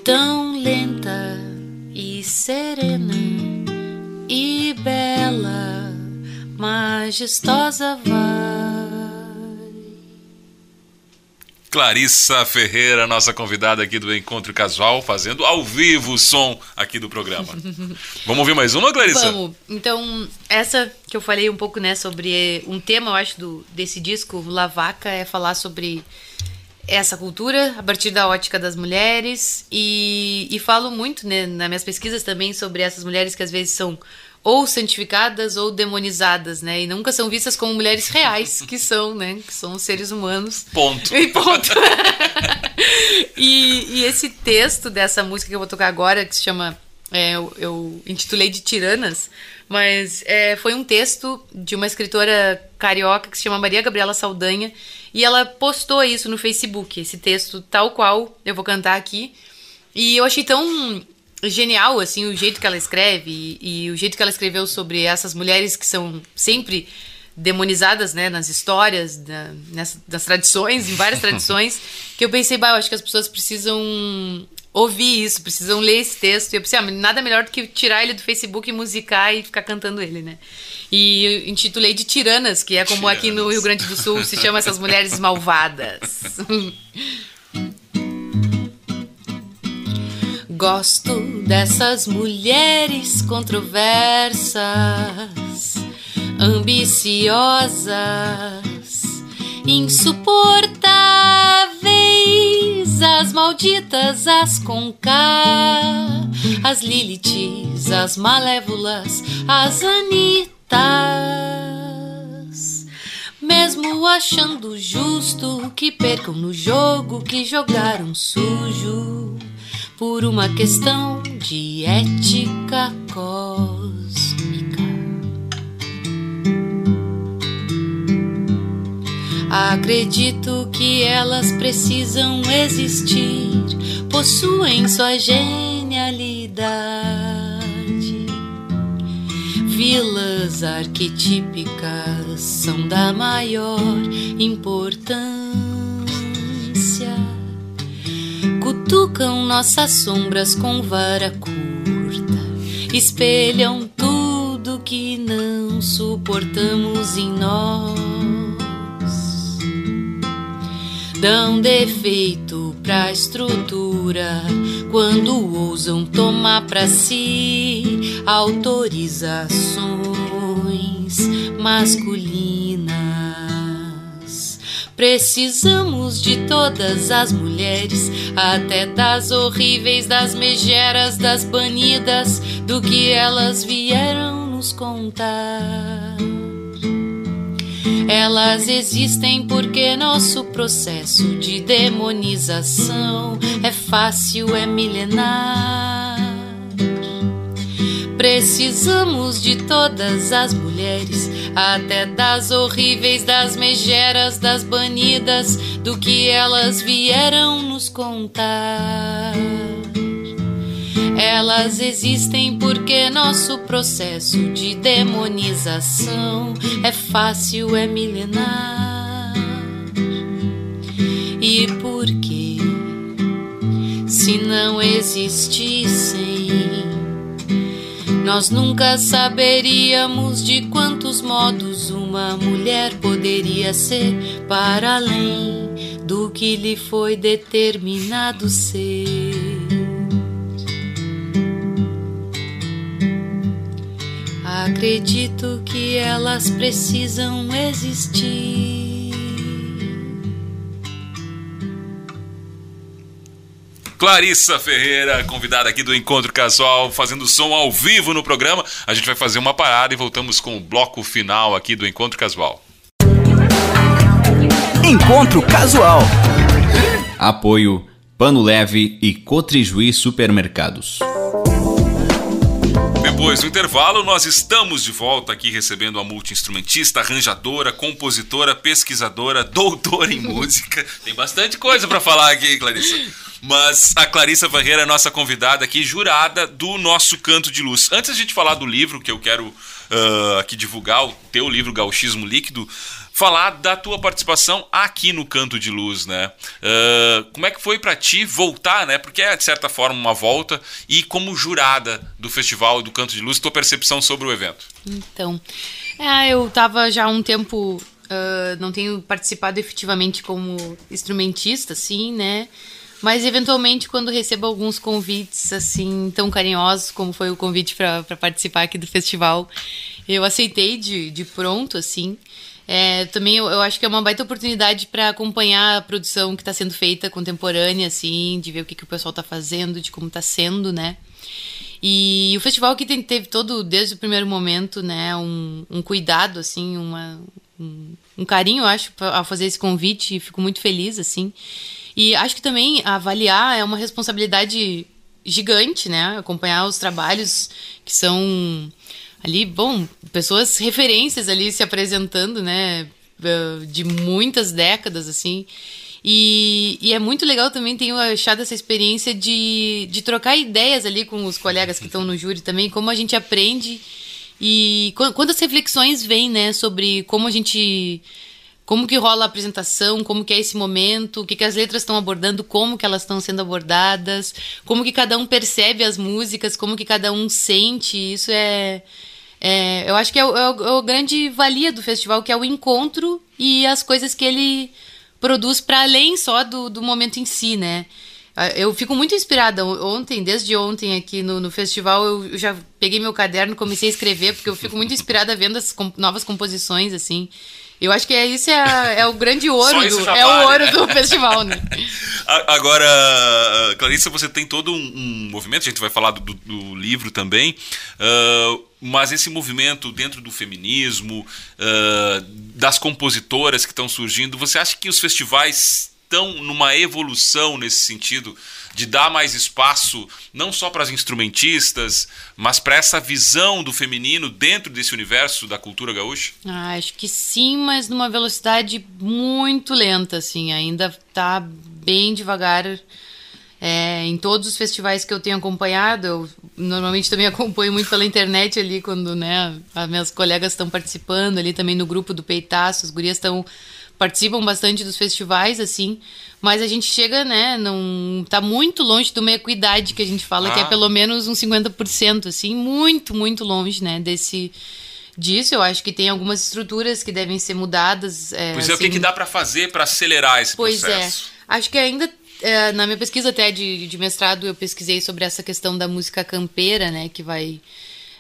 Tão lenta e serena e bela, majestosa vai. Clarissa Ferreira, nossa convidada aqui do Encontro Casual, fazendo ao vivo o som aqui do programa. Vamos ouvir mais uma, Clarissa? Vamos. Então, essa que eu falei um pouco, né, sobre um tema, eu acho, do, desse disco, Lavaca, é falar sobre essa cultura a partir da ótica das mulheres e, e falo muito, né, nas minhas pesquisas também sobre essas mulheres que às vezes são ou santificadas ou demonizadas, né, e nunca são vistas como mulheres reais, que são, né, que são seres humanos. Ponto. E ponto. e, e esse texto dessa música que eu vou tocar agora, que se chama. é, eu, eu intitulei de Tiranas, mas é, foi um texto de uma escritora carioca que se chama Maria Gabriela Saldanha. E ela postou isso no Facebook, esse texto tal qual eu vou cantar aqui. E eu achei tão genial, assim, o jeito que ela escreve e, e o jeito que ela escreveu sobre essas mulheres que são sempre demonizadas, né, nas histórias, da, nessa, nas tradições, em várias tradições, que eu pensei, bah, eu acho que as pessoas precisam ouvir isso, precisam ler esse texto. E eu pensei, ah, nada melhor do que tirar ele do Facebook e musicar e ficar cantando ele, né? E intitulei de Tiranas, que é como aqui no Tiranas. Rio Grande do Sul se chama essas mulheres malvadas. Gosto dessas mulheres controversas, ambiciosas, insuportáveis, as malditas, as K, as Liliths, as malévolas, as Anitas. Mesmo achando justo que percam no jogo que jogaram sujo por uma questão de ética cósmica. Acredito que elas precisam existir, possuem sua genialidade. Vilas arquetípicas são da maior importância cutucam nossas sombras com vara curta, espelham tudo que não suportamos em nós. Dão defeito pra estrutura quando ousam tomar pra si autorizações masculinas. Precisamos de todas as mulheres, até das horríveis, das megeras, das banidas, do que elas vieram nos contar. Elas existem porque nosso processo de demonização é fácil, é milenar. Precisamos de todas as mulheres, até das horríveis, das megeras, das banidas, do que elas vieram nos contar. Elas existem porque nosso processo de demonização é fácil, é milenar. E por que, se não existissem, nós nunca saberíamos de quantos modos uma mulher poderia ser para além do que lhe foi determinado ser. Acredito que elas precisam existir. Clarissa Ferreira, convidada aqui do Encontro Casual, fazendo som ao vivo no programa. A gente vai fazer uma parada e voltamos com o bloco final aqui do Encontro Casual. Encontro Casual. Apoio Pano Leve e Cotrijuí Supermercados. Depois do intervalo, nós estamos de volta aqui recebendo a multi-instrumentista, arranjadora, compositora, pesquisadora, doutora em música. Tem bastante coisa para falar aqui, Clarissa. Mas a Clarissa Ferreira é nossa convidada aqui, jurada do nosso Canto de Luz. Antes a gente falar do livro, que eu quero ah, aqui divulgar, o teu livro Gauchismo Líquido, falar da tua participação aqui no Canto de Luz, né? Ah, como é que foi para ti voltar, né? Porque é, de certa forma, uma volta. E como jurada do Festival do Canto de Luz, tua percepção sobre o evento. Então, é, eu tava já há um tempo, ah, não tenho participado efetivamente como instrumentista, assim, né? Mas eventualmente, quando recebo alguns convites assim tão carinhosos como foi o convite para participar aqui do festival, eu aceitei de, de pronto, assim. É, também eu, eu acho que é uma baita oportunidade para acompanhar a produção que está sendo feita contemporânea, assim, de ver o que, que o pessoal está fazendo, de como está sendo, né? E o festival que teve todo, desde o primeiro momento, né, um, um cuidado, assim, uma, um, um carinho, eu acho, ao fazer esse convite, e fico muito feliz, assim. E acho que também avaliar é uma responsabilidade gigante, né, acompanhar os trabalhos que são ali, bom, pessoas referências ali se apresentando, né, eh, de muitas décadas, assim. E, e é muito legal também, tenho achado essa experiência de, de trocar ideias ali com os colegas que estão no júri também, como a gente aprende e qu- quantas reflexões vêm, né, sobre como a gente como que rola a apresentação, como que é esse momento, o que, que as letras estão abordando, como que elas estão sendo abordadas, como que cada um percebe as músicas, como que cada um sente, isso é... é- eu acho que é o, é é grande valia do festival, que é o encontro e as coisas que ele produz para além só do, do momento em si, né? Ah, Eu fico muito inspirada. Ontem, desde ontem aqui no, no festival, eu já peguei meu caderno, comecei a escrever, porque eu fico muito inspirada vendo as com- novas composições, assim. Eu acho que é, isso é, é o grande ouro, do, é o vale, ouro né? do festival, né? Agora, Clarissa, você tem todo um, um movimento, a gente vai falar do, do- livro também, ah, mas esse movimento dentro do feminismo, ah, das compositoras que estão surgindo, você acha que os festivais estão numa evolução nesse sentido de dar mais espaço não só para as instrumentistas, mas para essa visão do feminino dentro desse universo da cultura gaúcha? Ah, acho que sim, mas numa velocidade muito lenta, assim. Ainda tá bem devagar. É, em todos os festivais que eu tenho acompanhado, eu normalmente também acompanho muito pela internet ali, quando né, as minhas colegas estão participando ali também no grupo do Peitaço, as gurias estão participam bastante dos festivais, assim, mas a gente chega, né, não tá muito longe de uma equidade que a gente fala, que é Ah. pelo menos uns 50%, assim, muito, muito longe, né, desse disso. Eu acho que tem algumas estruturas que devem ser mudadas. É, Pois é, o que, assim, que dá pra fazer pra acelerar esse Pois processo? é. Acho que ainda. é, na minha pesquisa até de, de mestrado, eu pesquisei sobre essa questão da música campeira, né? Que vai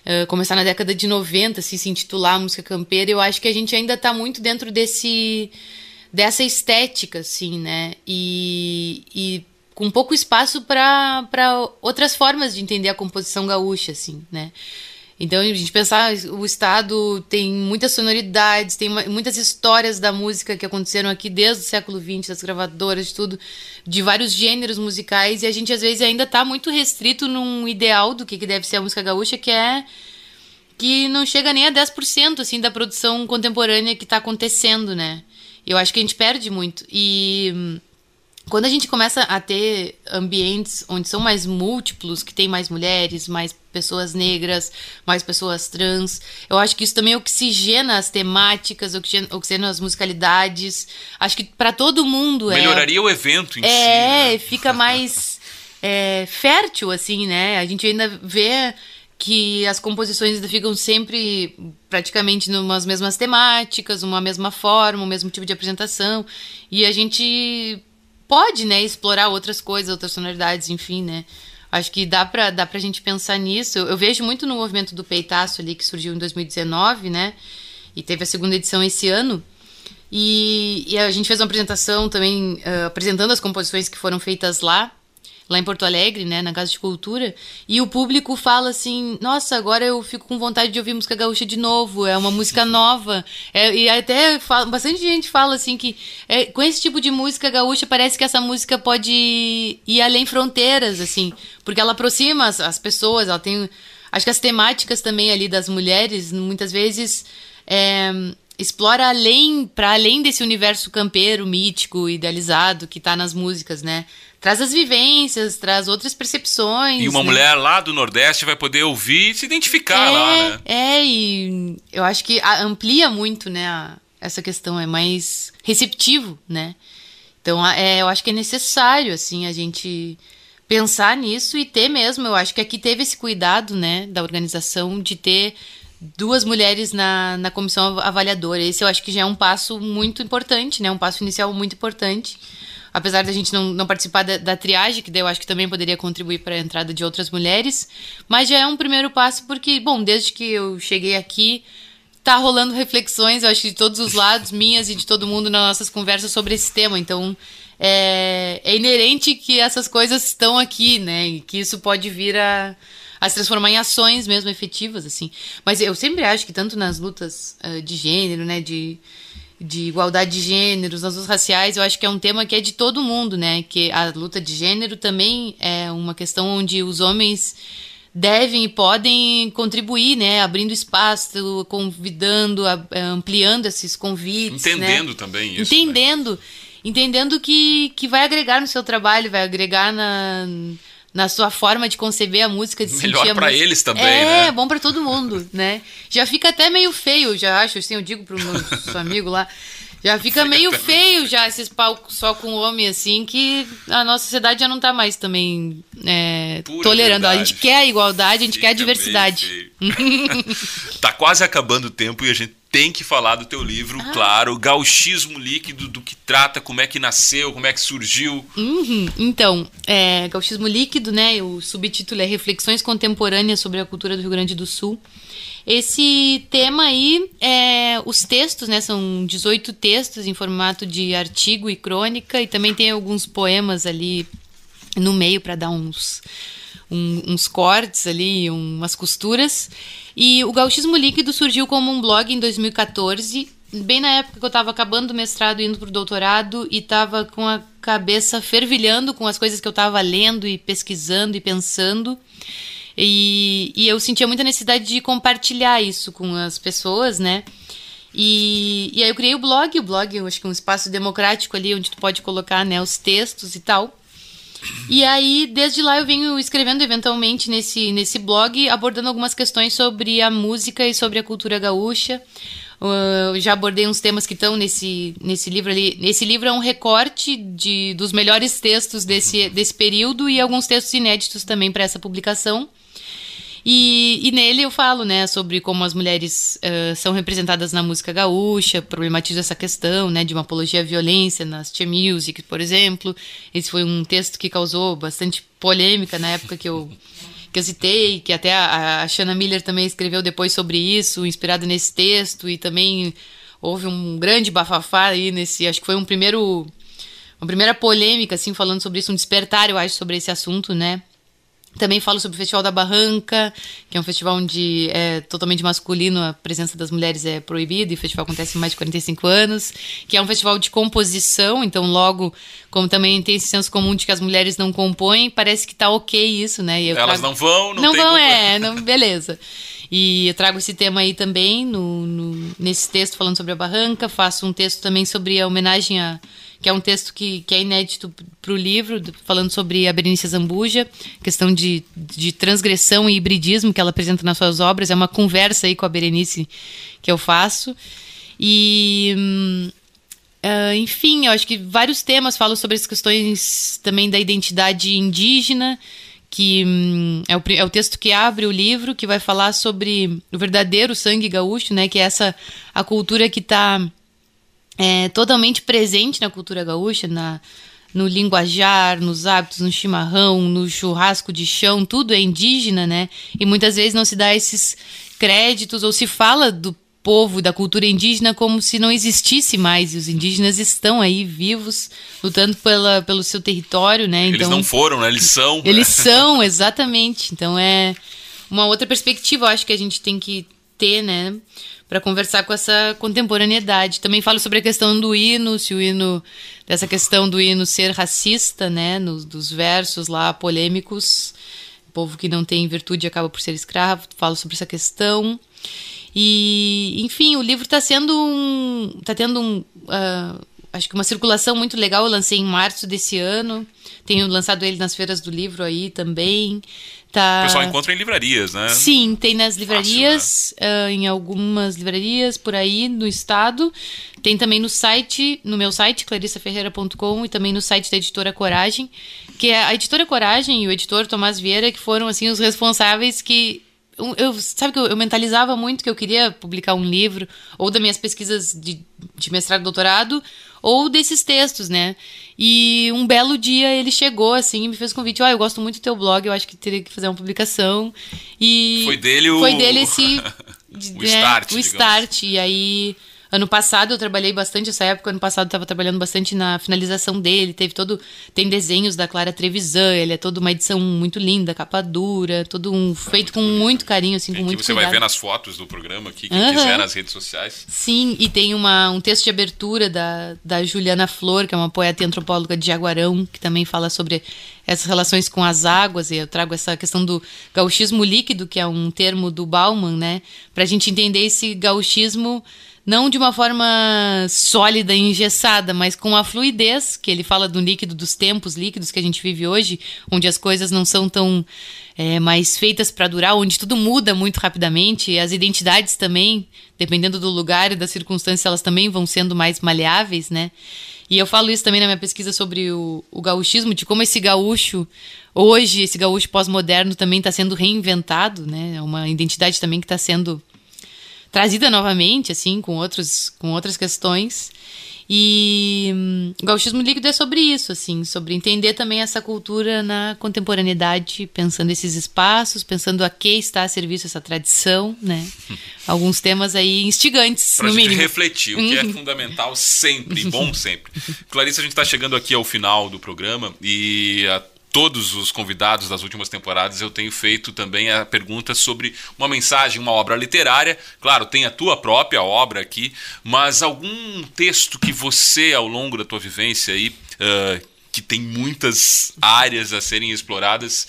é, começar na década de 90, assim, se intitular música campeira. Eu acho que a gente ainda tá muito dentro desse dessa estética, assim, né? E, e com pouco espaço para outras formas de entender a composição gaúcha, assim, né? Então, a gente pensar, o Estado tem muitas sonoridades, tem muitas histórias da música que aconteceram aqui desde o século XX, das gravadoras, de tudo, de vários gêneros musicais, e a gente às vezes ainda está muito restrito num ideal do que, que deve ser a música gaúcha, que é que não chega nem a 10% assim da produção contemporânea que está acontecendo, né? Eu acho que a gente perde muito. E quando a gente começa a ter ambientes onde são mais múltiplos, que tem mais mulheres, mais pessoas negras, mais pessoas trans, eu acho que isso também oxigena as temáticas, oxigena, as musicalidades. Acho que para todo mundo é Melhoraria o evento em si. é, né? fica mais é, fértil, assim, né? A gente ainda vê que as composições ainda ficam sempre praticamente numas mesmas temáticas, uma mesma forma, o mesmo tipo de apresentação. E a gente pode, né, explorar outras coisas, outras sonoridades, enfim, né? Acho que dá pra, dá pra gente pensar nisso. Eu, eu vejo muito no movimento do peitaço ali, que surgiu em 2019, né? E teve a segunda edição esse ano. E, e a gente fez uma apresentação também, eh, apresentando as composições que foram feitas lá, lá em Porto Alegre, né, na Casa de Cultura, e o público fala assim, nossa, agora eu fico com vontade de ouvir música gaúcha de novo, é uma música nova, É, e até fala- bastante gente fala assim que é, com esse tipo de música gaúcha parece que essa música pode ir além fronteiras, assim, porque ela aproxima as, as pessoas, ela tem, acho que as temáticas também ali das mulheres, muitas vezes é, explora além para além desse universo campeiro, mítico, idealizado que tá nas músicas, né? Traz as vivências, traz outras percepções. E uma né? mulher lá do Nordeste vai poder ouvir e se identificar lá, né? É, e eu acho que amplia muito, né, a- essa questão, é mais receptivo, né? Então, é, eu acho que é necessário, assim, a gente pensar nisso e ter mesmo, eu acho que aqui teve esse cuidado, né, da organização de ter duas mulheres na, na comissão avaliadora. Esse eu acho que já é um passo muito importante, né, um passo inicial muito importante. Apesar da gente não, não participar da, da triagem, que daí eu acho que também poderia contribuir para a entrada de outras mulheres, mas já é um primeiro passo porque, bom, desde que eu cheguei aqui, tá rolando reflexões, eu acho que de todos os lados, minhas e de todo mundo nas nossas conversas sobre esse tema. Então, é, é inerente que essas coisas estão aqui, né? E que isso pode vir a, a se transformar em ações mesmo efetivas, assim. Mas eu sempre acho que tanto nas lutas ah, de gênero, né? De, de igualdade de gêneros, nas lutas raciais, eu acho que é um tema que é de todo mundo, né? Que a luta de gênero também é uma questão onde os homens devem e podem contribuir, né? Abrindo espaço, convidando, a- ampliando esses convites. né? Entendendo também isso. né? Entendendo. Entendendo que, que vai agregar no seu trabalho, vai agregar na, na sua forma de conceber a música, de Melhor sentir a pra música. eles também, é, né? É, bom pra todo mundo, né? Já fica até meio feio, já acho, assim, eu digo pro meu amigo lá. Já fica meio feio já esses palcos só com homem, assim, que a nossa sociedade já não tá mais também é, tolerando. A verdade. gente quer a igualdade, a gente quer a Fica diversidade. tá quase acabando o tempo e a gente tem que falar do teu livro, Ah. claro, Gauchismo Líquido, do que trata, como é que nasceu, como é que surgiu. Uhum. Então, é, Gauchismo Líquido, né? O subtítulo é Reflexões Contemporâneas sobre a Cultura do Rio Grande do Sul. Esse tema aí, é, os textos, né? São 18 textos em formato de artigo e crônica, e também tem alguns poemas ali no meio para dar uns, um- uns cortes ali, umas costuras. E o Gauchismo Líquido surgiu como um blog em 2014, bem na época que eu estava acabando o mestrado, indo pro doutorado, e estava com a cabeça fervilhando com as coisas que eu estava lendo e pesquisando e pensando. E, e eu sentia muita necessidade de compartilhar isso com as pessoas, né? E, e aí eu criei o blog, o blog eu acho que é um espaço democrático ali onde tu pode colocar né, os textos e tal. E aí, desde lá, eu venho escrevendo eventualmente nesse, nesse blog, abordando algumas questões sobre a música e sobre a cultura gaúcha. Uh, já abordei uns temas que estão nesse, nesse livro ali. Esse livro é um recorte de, dos melhores textos desse, desse período e alguns textos inéditos também para essa publicação. E, e nele eu falo, né, sobre como as mulheres eh, são representadas na música gaúcha, problematizo essa questão, né, de uma apologia à violência nas Tia Music, por exemplo. Esse foi um texto que causou bastante polêmica na época que eu que eu citei, que até a, a Shanna Miller também escreveu depois sobre isso, inspirado nesse texto, e também houve um grande bafafá aí nesse, acho que foi um primeiro uma primeira polêmica assim falando sobre isso, um despertar, eu acho, sobre esse assunto, né? Também falo sobre o Festival da Barranca, que é um festival onde é totalmente masculino, a presença das mulheres é proibida, e o festival acontece há mais de 45 anos, que é um festival de composição, então logo, como também tem esse senso comum de que as mulheres não compõem, parece que tá ok isso, né? Elas trago- não vão, não, não vão, como- é, não, beleza. E eu trago esse tema aí também no, no- nesse texto falando sobre a barranca. Faço um texto também sobre a homenagem a. que é um texto que, que é inédito para o livro, do- falando sobre a Berenice Zambuja, questão de, de transgressão e hibridismo que ela apresenta nas suas obras. É uma conversa aí com a Berenice que eu faço. E. hum, ah, enfim, eu acho que vários temas falam sobre as questões também da identidade indígena, que hum, é, o, é o texto que abre o livro, que vai falar sobre o verdadeiro sangue gaúcho, né? Que é essa a cultura que está é, totalmente presente na cultura gaúcha, na, no linguajar, nos hábitos, no chimarrão, no churrasco de chão, tudo é indígena, né? E muitas vezes não se dá esses créditos ou se fala do povo, da cultura indígena como se não existisse mais. E os indígenas estão aí vivos, lutando pela, pelo seu território, né? Eles então, não foram, né? Eles são. eles né? são, exatamente. Então é uma outra perspectiva, eu acho que a gente tem que ter, né? Para conversar com essa contemporaneidade. Também falo sobre a questão do hino, se o hino, dessa questão do hino ser racista, né? Nos, dos versos lá polêmicos. O povo que não tem virtude acaba por ser escravo. Falo sobre essa questão. E, enfim, o livro está sendo um. está tendo um. ah, acho que uma circulação muito legal. Eu lancei em março desse ano. Tenho lançado ele nas feiras do livro aí também. Tá... O pessoal encontra em livrarias, né? Sim, tem nas Fácil, livrarias, ah, em algumas livrarias por aí no estado. Tem também no site, no meu site, clarissaferreira.com, e também no site da editora Coragem, que é a editora Coragem e o editor Tomás Vieira, que foram assim os responsáveis que. Eu, sabe que eu, eu mentalizava muito que eu queria publicar um livro, ou das minhas pesquisas de, de mestrado e doutorado, ou desses textos, né? E um belo dia ele chegou assim e me fez o convite: Ó, eu gosto muito do teu blog, eu acho que teria que fazer uma publicação. E Foi dele o- Foi dele esse. O start, O digamos. start. E aí, ano passado eu trabalhei bastante, essa época, ano passado eu tava trabalhando bastante na finalização dele. Teve todo. Tem desenhos da Clara Trevisan, ele é toda uma edição muito linda, capa dura, todo um. feito com muito carinho, assim, com Que muito você cuidado. vai ver nas fotos do programa aqui, quem Aham. quiser nas redes sociais. Sim, e tem uma, um texto de abertura da, da Juliana Flor, que é uma poeta e antropóloga de Jaguarão, que também fala sobre essas relações com as águas, e eu trago essa questão do gauchismo líquido, que é um termo do Bauman, né? Pra gente entender esse gauchismo não de uma forma sólida e engessada, mas com a fluidez, que ele fala do líquido, dos tempos líquidos que a gente vive hoje, onde as coisas não são tão é, mais feitas para durar, onde tudo muda muito rapidamente, as identidades também, dependendo do lugar e da circunstância, elas também vão sendo mais maleáveis, né? E eu falo isso também na minha pesquisa sobre o, o gauchismo, de como esse gaúcho, hoje, esse gaúcho pós-moderno também está sendo reinventado, né? É uma identidade também que está sendo trazida novamente, assim, com, outros, com outras questões. E hum, o gauchismo líquido é sobre isso, assim, sobre entender também essa cultura na contemporaneidade, pensando esses espaços, pensando a que está a serviço essa tradição, né? Alguns temas aí instigantes, Pra no gente mínimo. refletir, o que é Uhum. fundamental sempre, bom sempre. Clarice, a gente está chegando aqui ao final do programa e a todos os convidados das últimas temporadas eu tenho feito também a pergunta sobre uma mensagem, uma obra literária. Claro, tem a tua própria obra aqui, mas algum texto que você, ao longo da tua vivência aí, ah, que tem muitas áreas a serem exploradas,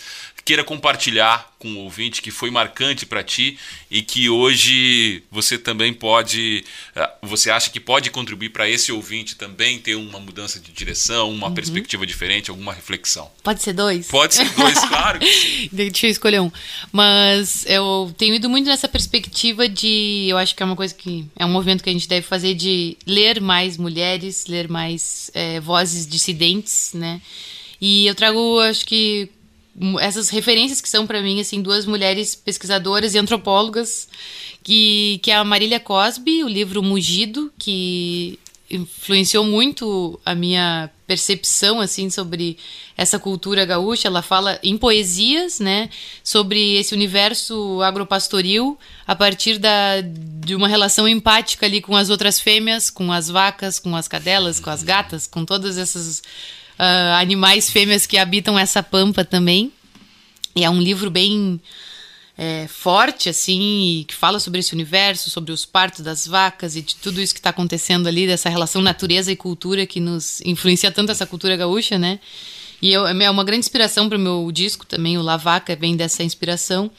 queira compartilhar com o ouvinte que foi marcante para ti e que hoje você também pode, ah, você acha que pode contribuir para esse ouvinte também ter uma mudança de direção, uma perspectiva diferente, alguma reflexão. Pode ser dois? Pode ser dois, claro. que sim. Deixa eu escolher um. Mas eu tenho ido muito nessa perspectiva de. Eu acho que é uma coisa que. É um movimento que a gente deve fazer de ler mais mulheres, ler mais é, vozes dissidentes, né? E eu trago, acho que. Essas referências que são pra mim assim duas mulheres pesquisadoras e antropólogas que que é a Marília Cosby, o livro Mugido, que influenciou muito a minha percepção assim sobre essa cultura gaúcha. Ela fala em poesias, né, sobre esse universo agropastoril a partir da, de uma relação empática ali com as outras fêmeas, com as vacas, com as cadelas, com as gatas, com todas essas ah, animais fêmeas que habitam essa pampa também. E é um livro bem é, forte, assim, que fala sobre esse universo, sobre os partos das vacas e de tudo isso que está acontecendo ali, dessa relação natureza e cultura que nos influencia tanto essa cultura gaúcha, né? E eu, é uma grande inspiração para o meu disco também, o La Vaca vem dessa inspiração.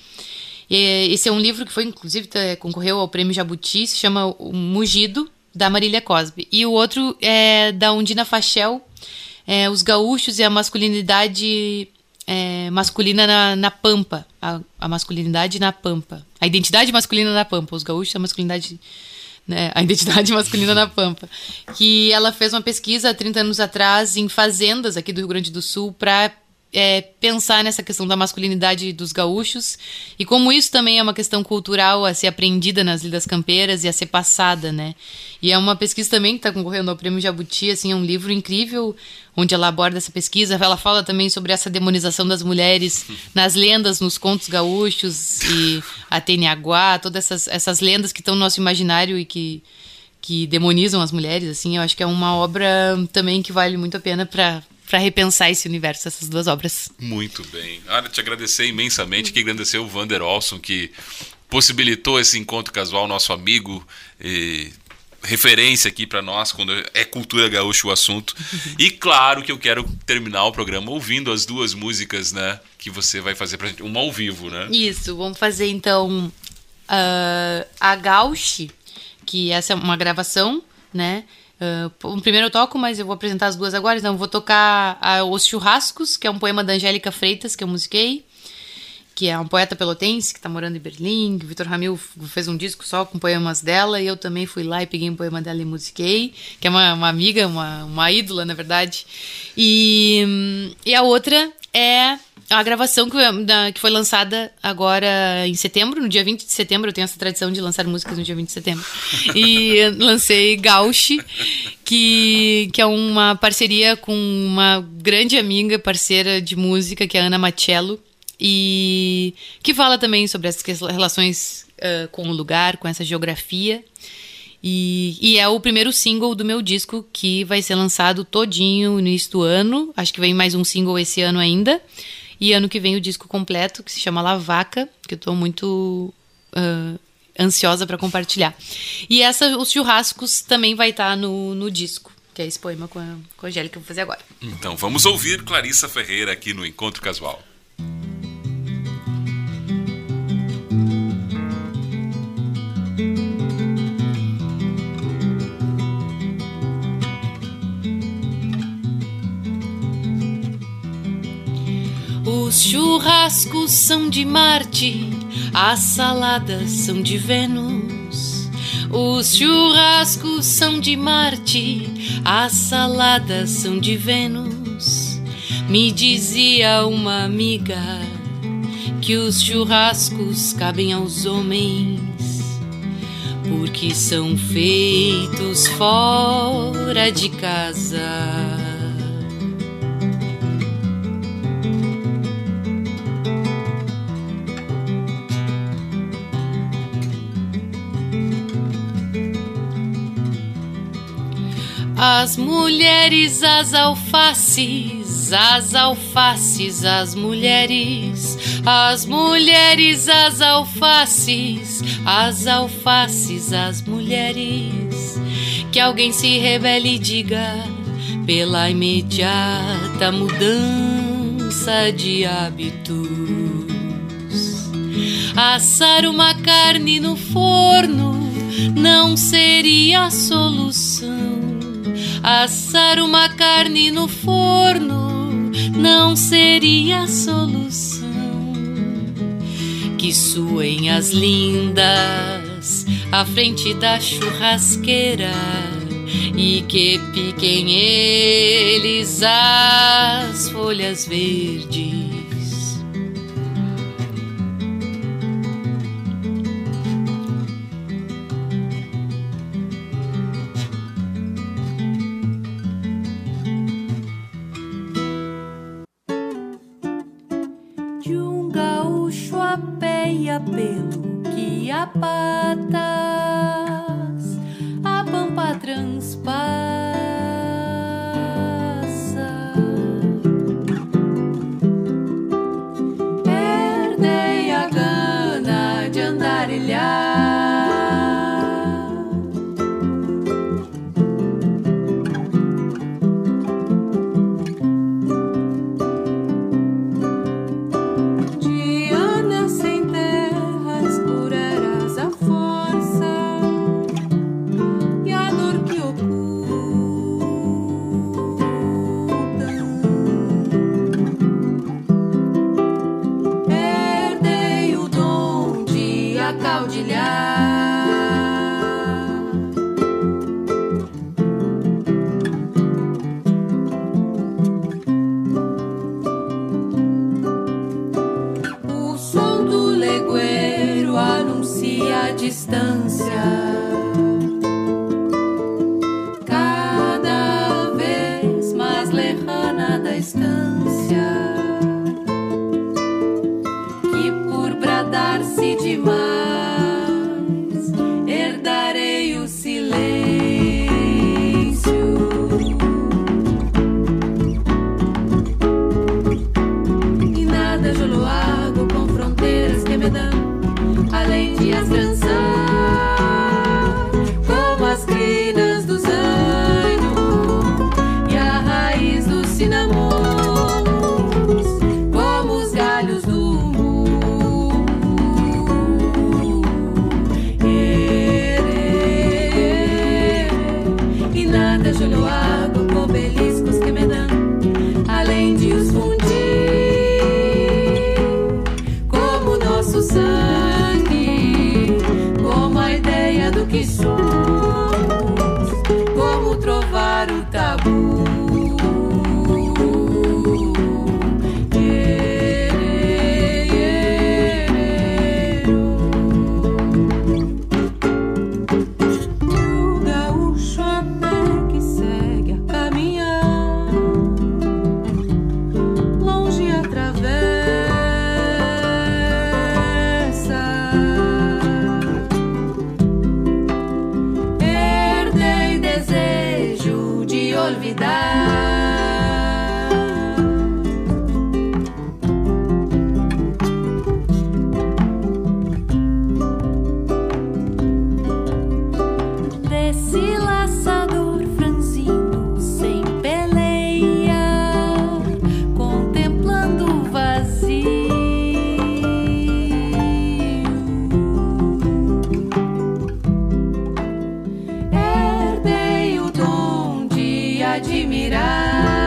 E esse é um livro que foi, inclusive, tá- concorreu ao Prêmio Jabuti, se chama O Mugido, da Marília Cosby. E o outro é da Undina Fachel, é, Os Gaúchos e a Masculinidade é, Masculina na, na Pampa. A, a masculinidade na Pampa. A identidade masculina na Pampa. Os gaúchos, a masculinidade né, a identidade masculina na Pampa. Que ela fez uma pesquisa há 30 anos atrás em fazendas aqui do Rio Grande do Sul para pensar nessa questão da masculinidade dos gaúchos e como isso também é uma questão cultural a ser aprendida nas lidas campeiras e a ser passada, né? E é uma pesquisa também que está concorrendo ao Prêmio Jabuti, assim, é um livro incrível onde ela aborda essa pesquisa. Ela fala também sobre essa demonização das mulheres nas lendas, nos contos gaúchos e a Teniaguá, todas essas, essas lendas que estão no nosso imaginário e que que demonizam as mulheres, assim, eu acho que é uma obra também que vale muito a pena para para repensar esse universo, essas duas obras. Muito bem. Olha, te agradecer imensamente, que agradecer o Vander Olson, que possibilitou esse encontro casual, nosso amigo, e referência aqui para nós quando é cultura gaúcha o assunto. E claro que eu quero terminar o programa ouvindo as duas músicas, né, que você vai fazer pra gente, uma ao vivo, né? Isso, vamos fazer então uh, a Gauche, que essa é uma gravação, né? Uh, primeiro eu toco, mas eu vou apresentar as duas agora. Então, eu vou tocar a Os Churrascos, que é um poema da Angélica Freitas, que eu musiquei, que é um poeta pelotense que está morando em Berlim. Vitor Ramil fez um disco só com poemas dela, e eu também fui lá e peguei um poema dela e musiquei, que é uma, uma amiga, uma, uma ídola, na verdade. E, e a outra é a gravação que, da, que foi lançada agora em setembro, no dia 20 de setembro. Eu tenho essa tradição de lançar músicas no dia 20 de setembro. E lancei Gauche, que, que é uma parceria com uma grande amiga, parceira de música, que é a Ana Machello. E que fala também sobre as relações uh, com o lugar, com essa geografia. E, e, é o primeiro single do meu disco que vai ser lançado todinho no início do ano. Acho que vem mais um single esse ano ainda. E ano que vem o disco completo, que se chama Lavaca, que eu tô muito uh, ansiosa para compartilhar. E essa, os churrascos também vai estar tá no, no disco, que é esse poema com a, com a Angélica que eu vou fazer agora. Então vamos ouvir Clarissa Ferreira aqui no Encontro Casual. Os churrascos são de Marte, as saladas são de Vênus. Os churrascos são de Marte, as saladas são de Vênus. Me dizia uma amiga que os churrascos cabem aos homens, porque são feitos fora de casa. As mulheres, as alfaces, as alfaces, as mulheres, as mulheres, as alfaces, as alfaces, as mulheres. Que alguém se rebele e diga pela imediata mudança de hábitos. Assar uma carne no forno não seria a solução assar uma carne no forno não seria a solução. Que suem as lindas à frente da churrasqueira e que piquem eles as folhas verdes. Admirar.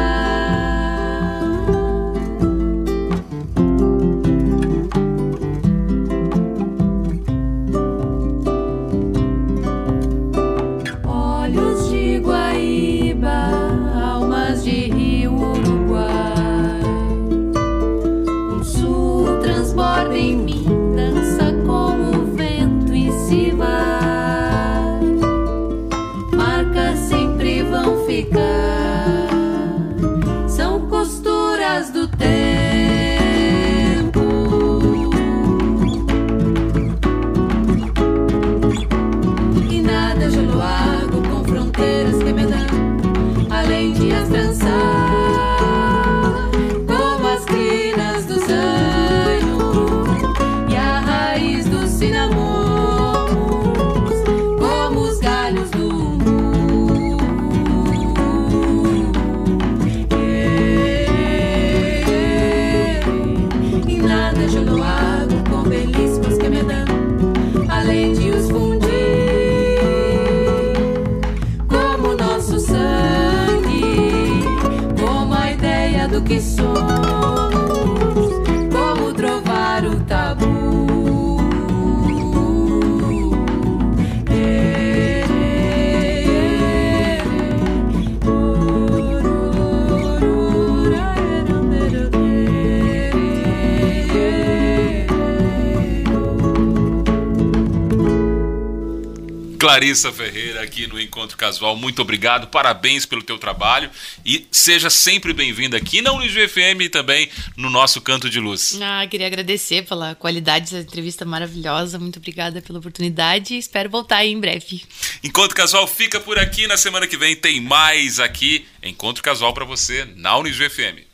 Clarissa Ferreira, aqui no Encontro Casual. Muito obrigado, parabéns pelo teu trabalho e seja sempre bem-vinda aqui na Unijuí FM e também no nosso Canto de Luz. Ah, queria agradecer pela qualidade dessa entrevista maravilhosa. Muito obrigada pela oportunidade e espero voltar aí em breve. Encontro Casual fica por aqui. Na semana que vem tem mais aqui. Encontro Casual para você na Unijuí FM.